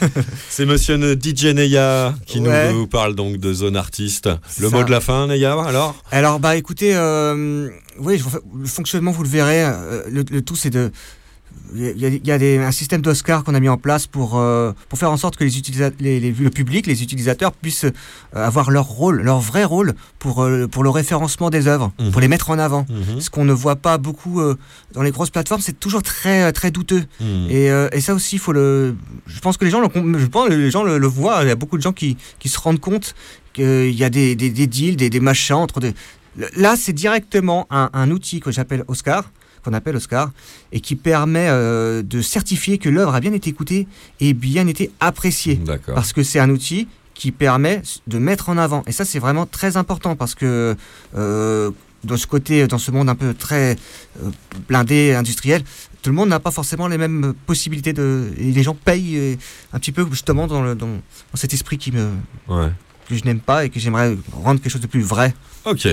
[laughs] C'est monsieur DJ Neya qui Ouais. nous parle donc de zone artiste. Le ça. mot de la fin, Neya, alors? Alors bah écoutez, euh, oui, le fonctionnement vous le verrez. euh, le, le tout c'est de, il y a, il y a des- un système d'Oscar qu'on a mis en place pour euh, pour faire en sorte que les utilisateurs, les, les- le public, les utilisateurs puissent euh, avoir leur rôle, leur vrai rôle pour euh, pour le référencement des œuvres, Mhm. pour les mettre en avant. Mhm. Ce qu'on ne voit pas beaucoup euh, dans les grosses plateformes, c'est toujours très très douteux. Mhm. Et, et ça aussi, faut le. Je pense que les gens le, je pense que les gens le, le voient. Il y a beaucoup de gens qui, qui se rendent compte qu'il y a des, des, des deals, des, des machins entre des. Là, c'est directement un, un outil que j'appelle Oscar, qu'on appelle Oscar, et qui permet euh, de certifier que l'œuvre a bien été écoutée et bien été appréciée. Parce que c'est un outil qui permet de mettre en avant. Et ça, c'est vraiment très important parce que euh, dans ce côté, dans ce monde un peu très euh, blindé, industriel, tout le monde n'a pas forcément les mêmes possibilités de. Et les gens payent un petit peu justement dans, le, dans, dans cet esprit qui me, Ouais. que je n'aime pas et que j'aimerais rendre quelque chose de plus vrai. Ok.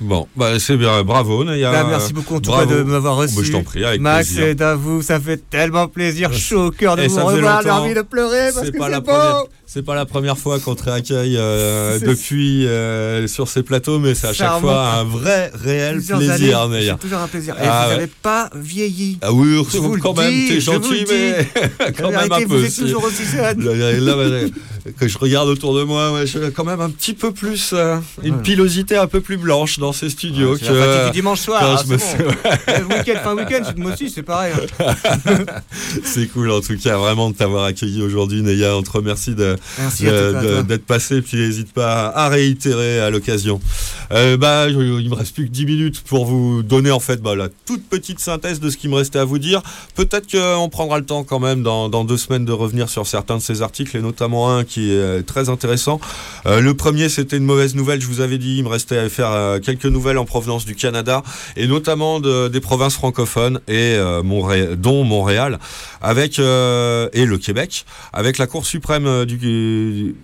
Bon, bah c'est bien, bravo Neya. Bah, merci beaucoup en tout bravo. cas de m'avoir Oh, reçu. bah, je t'en prie, avec Max plaisir. et Davou, ça fait tellement plaisir, chaud au cœur de Et vous revoir, j'ai envie de pleurer parce C'est que c'est beau. première, c'est pas la première fois qu'on te réaccueille euh, [laughs] depuis euh, sur ces plateaux, mais c'est à chaque fois un vrai, réel Plusieurs plaisir, années, Neya. C'est toujours un plaisir. Et Ah, vous ouais. n'avez pas vieilli. Ah oui, Je vous le quand même, dis, t'es gentil, le mais [laughs] quand même un peu. Vous êtes toujours aussi jeune. Là, que je regarde autour de moi, ouais, je quand même un petit peu plus, euh, une Ouais. pilosité un peu plus blanche dans ces studios que la fatigue du dimanche soir. ah, bon. Le week-end, fin week-end, moi aussi, c'est pareil. hein. [laughs] C'est cool en tout cas vraiment de t'avoir accueilli aujourd'hui Neya. On te remercie de- Toi. d'être passé puis n'hésite pas à réitérer à l'occasion. Euh, bah, il me reste plus que 10 minutes pour vous donner en fait bah, la toute petite synthèse de ce qui me restait à vous dire. Peut-être qu'on prendra le temps quand même dans, dans deux semaines de revenir sur certains de ces articles et notamment un qui est euh, très intéressant. Euh, le premier c'était une mauvaise nouvelle, je vous avais dit, il me restait à faire euh, quelques nouvelles en provenance du Canada et notamment de- des provinces francophones et euh, Montré- dont Montréal avec euh, et le Québec avec la Cour suprême euh,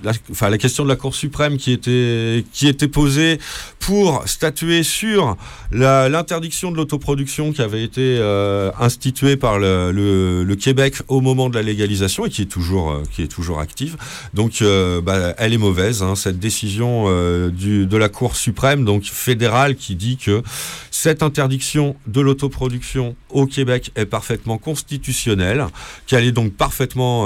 la, enfin la question de la Cour suprême qui était qui était posée pour statuer sur l'interdiction de l'autoproduction qui avait été euh, instituée par le, le- Québec au moment de la légalisation et qui est toujours euh, qui est toujours active. Donc euh, bah, elle est mauvaise hein, cette décision du, de la Cour suprême donc fédérale qui dit que cette interdiction de l'autoproduction au Québec est parfaitement constitutionnelle, qu'elle est donc parfaitement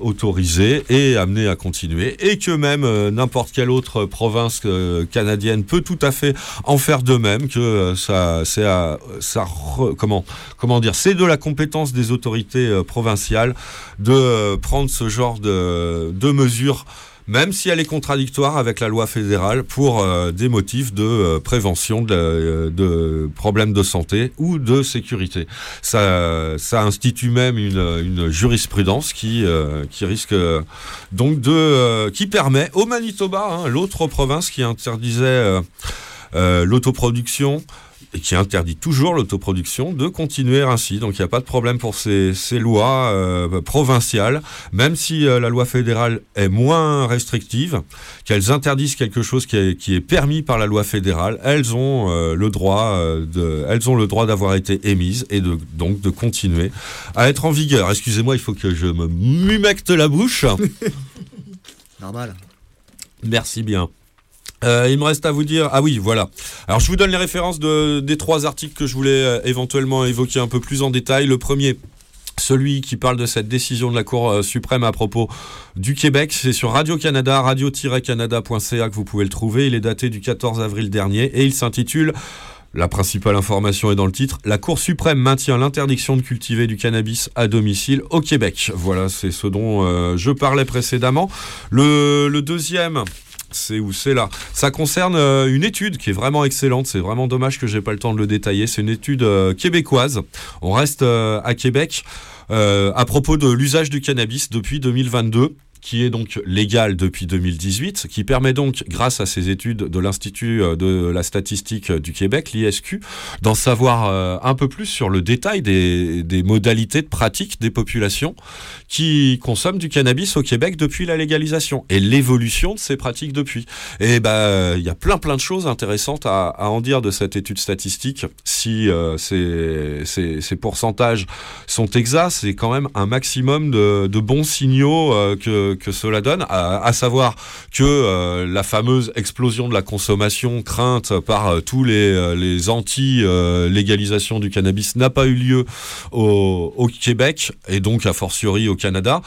autorisée et amenée à continuer, et que même euh, n'importe quelle autre province euh, canadienne peut tout à fait en faire de même, que euh, ça, c'est ça comment, comment dire, c'est de la compétence des autorités euh, provinciales de euh, prendre ce genre de, de mesures même si elle est contradictoire avec la loi fédérale pour euh, des motifs de euh, prévention de, euh, de problèmes de santé ou de sécurité. Ça, institue même une, jurisprudence qui, qui risque donc de, qui permet au Manitoba, hein, l'autre province qui interdisait l'autoproduction qui interdit toujours l'autoproduction, de continuer ainsi. Donc il n'y a pas de problème pour ces, ces lois euh, provinciales, même si euh, la loi fédérale est moins restrictive, qu'elles interdisent quelque chose qui est, qui est permis par la loi fédérale, elles ont euh, le droit de, elles ont le droit d'avoir été émises et de, donc de continuer à être en vigueur. Excusez-moi, il faut que je me mumecte la bouche. [laughs] Normal. Merci bien. Euh, il me reste à vous dire. Ah oui, voilà. Alors, je vous donne les références de, des trois articles que je voulais euh, éventuellement évoquer un peu plus en détail. Le premier. Celui qui parle de cette décision de la Cour euh, suprême à propos du Québec, c'est sur Radio-Canada, radio-canada.ca que vous pouvez le trouver. Il est daté du 14 avril dernier et il s'intitule la principale information est dans le titre. La Cour suprême maintient l'interdiction de cultiver du cannabis à domicile au Québec. Voilà, c'est ce dont je parlais précédemment. Le deuxième, c'est où c'est là. Ça concerne euh, une étude qui est vraiment excellente. C'est vraiment dommage que j'ai pas le temps de le détailler. C'est une étude euh, québécoise. On reste euh, à Québec. à propos de l'usage du cannabis depuis 2022 qui est donc légal depuis 2018, qui permet donc, grâce à ces études de l'Institut euh, de la statistique du Québec, l'ISQ, d'en savoir euh, un peu plus sur le détail des, modalités de pratique des populations qui consomment du cannabis au Québec depuis la légalisation et l'évolution de ces pratiques depuis. Et ben, il y a plein plein de choses intéressantes à, en dire de cette étude statistique. Si euh, ces, pourcentages sont exacts, c'est quand même un maximum de, bons signaux que, que cela donne, à, savoir que euh, la fameuse explosion de la consommation crainte par euh, tous les, euh, les anti-légalisation du cannabis n'a pas eu lieu au, Québec et donc a fortiori au Canada,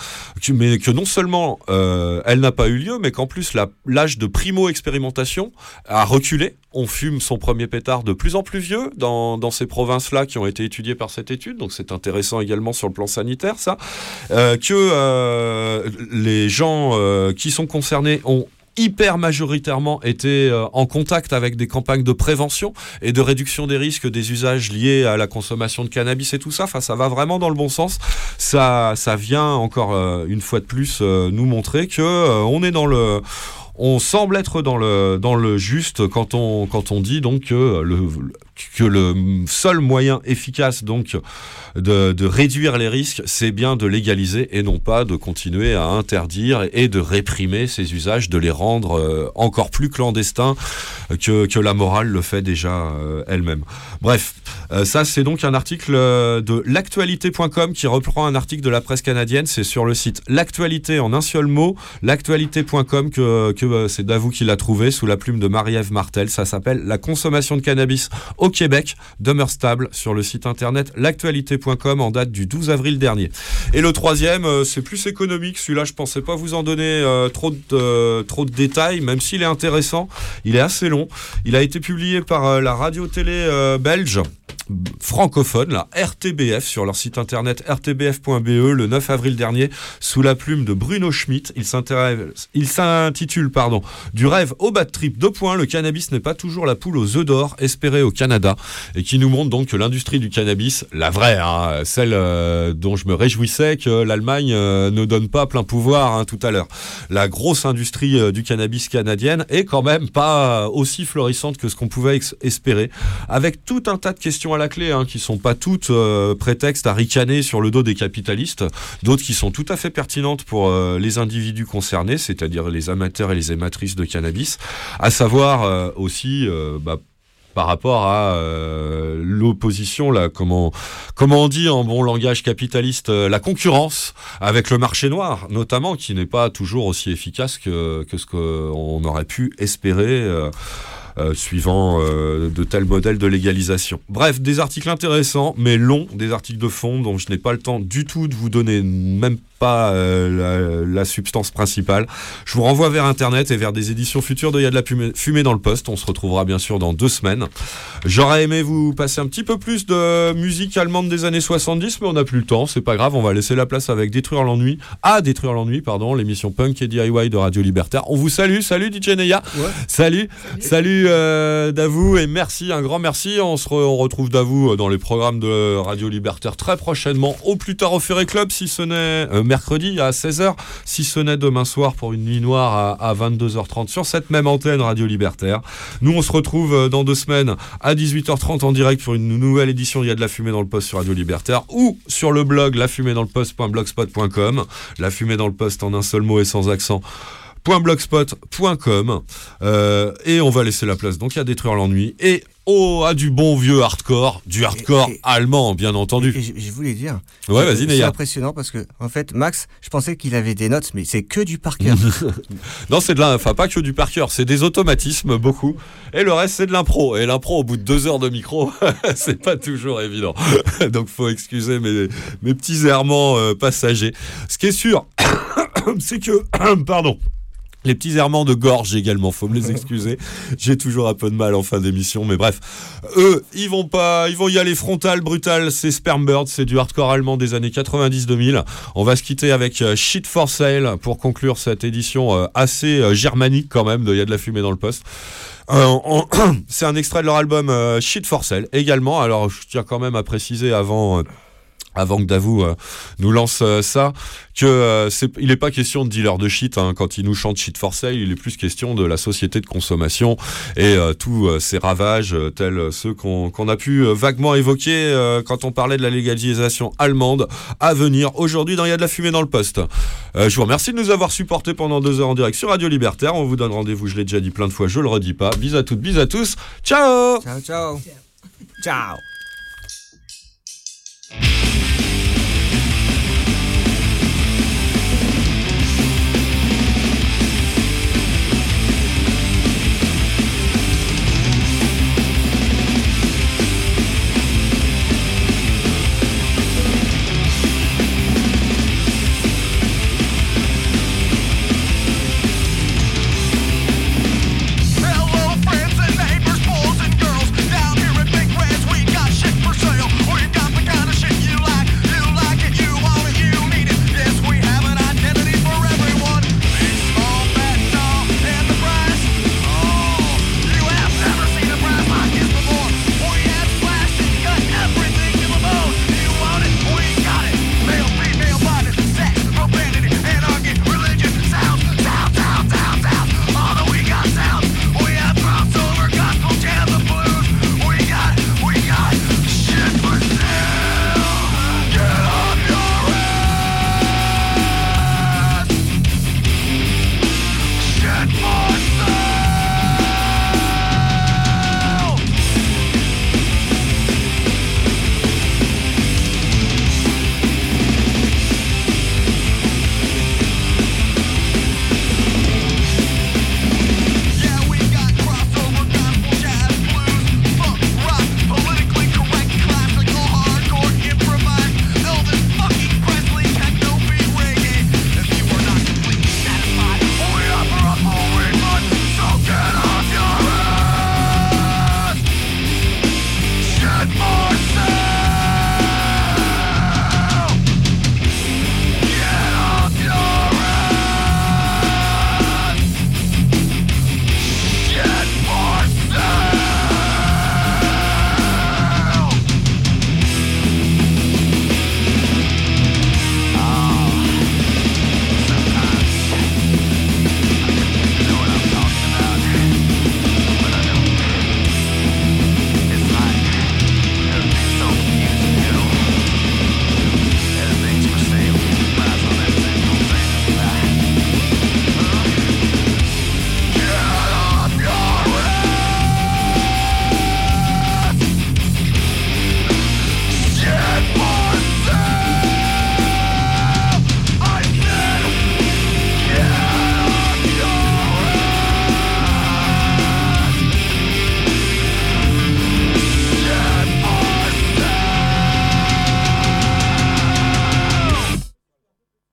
mais que non seulement elle n'a pas eu lieu, mais qu'en plus l'âge de primo-expérimentation a reculé. On fume son premier pétard de plus en plus vieux dans, dans ces provinces-là qui ont été étudiées par cette étude, donc c'est intéressant également sur le plan sanitaire, ça. Que euh, les gens euh, qui sont concernés ont hyper majoritairement été euh, en contact avec des campagnes de prévention et de réduction des risques des usages liés à la consommation de cannabis et tout ça. Enfin, ça va vraiment dans le bon sens. Ça, ça vient encore euh, une fois de plus nous montrer que on est dans le on semble être dans le, dans le juste quand on, quand on dit donc que le, que le seul moyen efficace donc de, de réduire les risques, c'est bien de légaliser et non pas de continuer à interdire et de réprimer ces usages, de les rendre euh, encore plus clandestins que, que la morale le fait déjà euh, elle-même. Bref, euh, ça c'est donc un article de l'actualité.com qui reprend un article de la presse canadienne. C'est sur le site l'actualité en un seul mot, l'actualité.com que, que euh, c'est Davou qui l'a trouvé sous la plume de Marie-Ève Martel. Ça s'appelle La consommation de cannabis au Québec demeure stable sur le site internet l'actualité.com en date du 12 avril dernier. Et le troisième, euh, c'est plus économique. Celui-là, je pensais pas vous en donner euh, trop, de, trop de détails, même s'il est intéressant. Il est assez long. Il a été publié par la radio-télé belge francophone, la RTBF, sur leur site internet rtbf.be le 9 avril dernier, sous la plume de Bruno Schmitt. Il s'intitule, pardon, Du rêve au bad trip, deux points, le cannabis n'est pas toujours la poule aux œufs d'or espérée au Canada, et qui nous montre donc que l'industrie du cannabis, la vraie, hein, celle euh, dont je me réjouissais que l'Allemagne euh, ne donne pas plein pouvoir hein, tout à l'heure. La grosse industrie euh, du cannabis canadienne est quand même pas aussi florissante que ce qu'on pouvait espérer, avec tout un tas de questions à la clé, hein, qui sont pas toutes euh, prétextes à ricaner sur le dos des capitalistes, d'autres qui sont tout à fait pertinentes pour euh, les individus concernés, c'est-à-dire les amateurs et les ématrices de cannabis, à savoir euh, aussi bah, par rapport à l'opposition, là, comment, comment on dit en bon langage capitaliste, la concurrence avec le marché noir, notamment, qui n'est pas toujours aussi efficace que, ce qu'on aurait pu espérer. Euh, suivant euh, de tels modèles de légalisation. Bref, des articles intéressants, mais longs, des articles de fond dont je n'ai pas le temps du tout de vous donner même pas euh, la, la substance principale. Je vous renvoie vers Internet et vers des éditions futures de Il y a de la fumée, dans le poste. On se retrouvera bien sûr dans deux semaines. J'aurais aimé vous passer un petit peu plus de musique allemande des années 70, mais on n'a plus le temps. C'est pas grave, on va laisser la place avec Détruire l'ennui, à Détruire l'ennui, pardon, l'émission punk et DIY de Radio Libertaire. On vous salue, salut DJ Neya. Salut, salut euh, Davou et merci, un grand merci. On se re- on retrouve Davou dans les programmes de Radio Libertaire très prochainement, au plus tard au Ferré Club, si ce n'est euh, mercredi à 16h, si ce n'est demain soir pour une nuit noire à, à 22h30 sur cette même antenne Radio Libertaire. Nous, on se retrouve euh, dans deux semaines à 18h30 en direct pour une nouvelle édition Il y a de la fumée dans le poste sur Radio Libertaire ou sur le blog lafumée-dans-le-poste.blogspot.com. La fumée dans le poste en un seul mot et sans accent blogspot.com euh, et on va laisser la place donc à détruire l'ennui et au à du bon vieux hardcore, du hardcore allemand bien entendu. Et je, je voulais dire. Ouais, euh, vas-y, C'est impressionnant parce que, en fait, Max, je pensais qu'il avait des notes, mais c'est que du par cœur. [laughs] non, c'est de la, enfin pas que du par cœur, c'est des automatismes beaucoup, et le reste c'est de l'impro. Et l'impro au bout de deux heures de micro, [laughs] c'est pas toujours évident. [laughs] Donc faut excuser mes, mes petits errements euh, passagers. Ce qui est sûr, [coughs] c'est que, [coughs] pardon. Les petits errements de gorge également, faut me les [laughs] excuser. J'ai toujours un peu de mal en fin d'émission, mais bref. Eux, ils vont pas, ils vont y aller frontal, brutal. C'est Spermbird, c'est du hardcore allemand des années 90-2000. On va se quitter avec euh, Shit for Sale pour conclure cette édition euh, assez euh, germanique quand même Il y a de la fumée dans le poste. Euh, [clears throat] c'est un extrait de leur album Shit for Sale également. Alors je tiens quand même à préciser avant. Avant que Davou euh, nous lance euh, ça, que euh, il n'est pas question de dealer de shit hein, quand il nous chante shit for sale, il est plus question de la société de consommation et euh, tous ces ravages tels ceux qu'on, a pu vaguement évoquer euh, quand on parlait de la légalisation allemande à venir aujourd'hui dans Il y a de la fumée dans le poste. Euh, je vous remercie de nous avoir supportés pendant deux heures en direct sur Radio Libertaire. On vous donne rendez-vous, je l'ai déjà dit plein de fois, je le redis pas. Bis à toutes, bis à tous. Ciao Ciao, ciao. Ciao.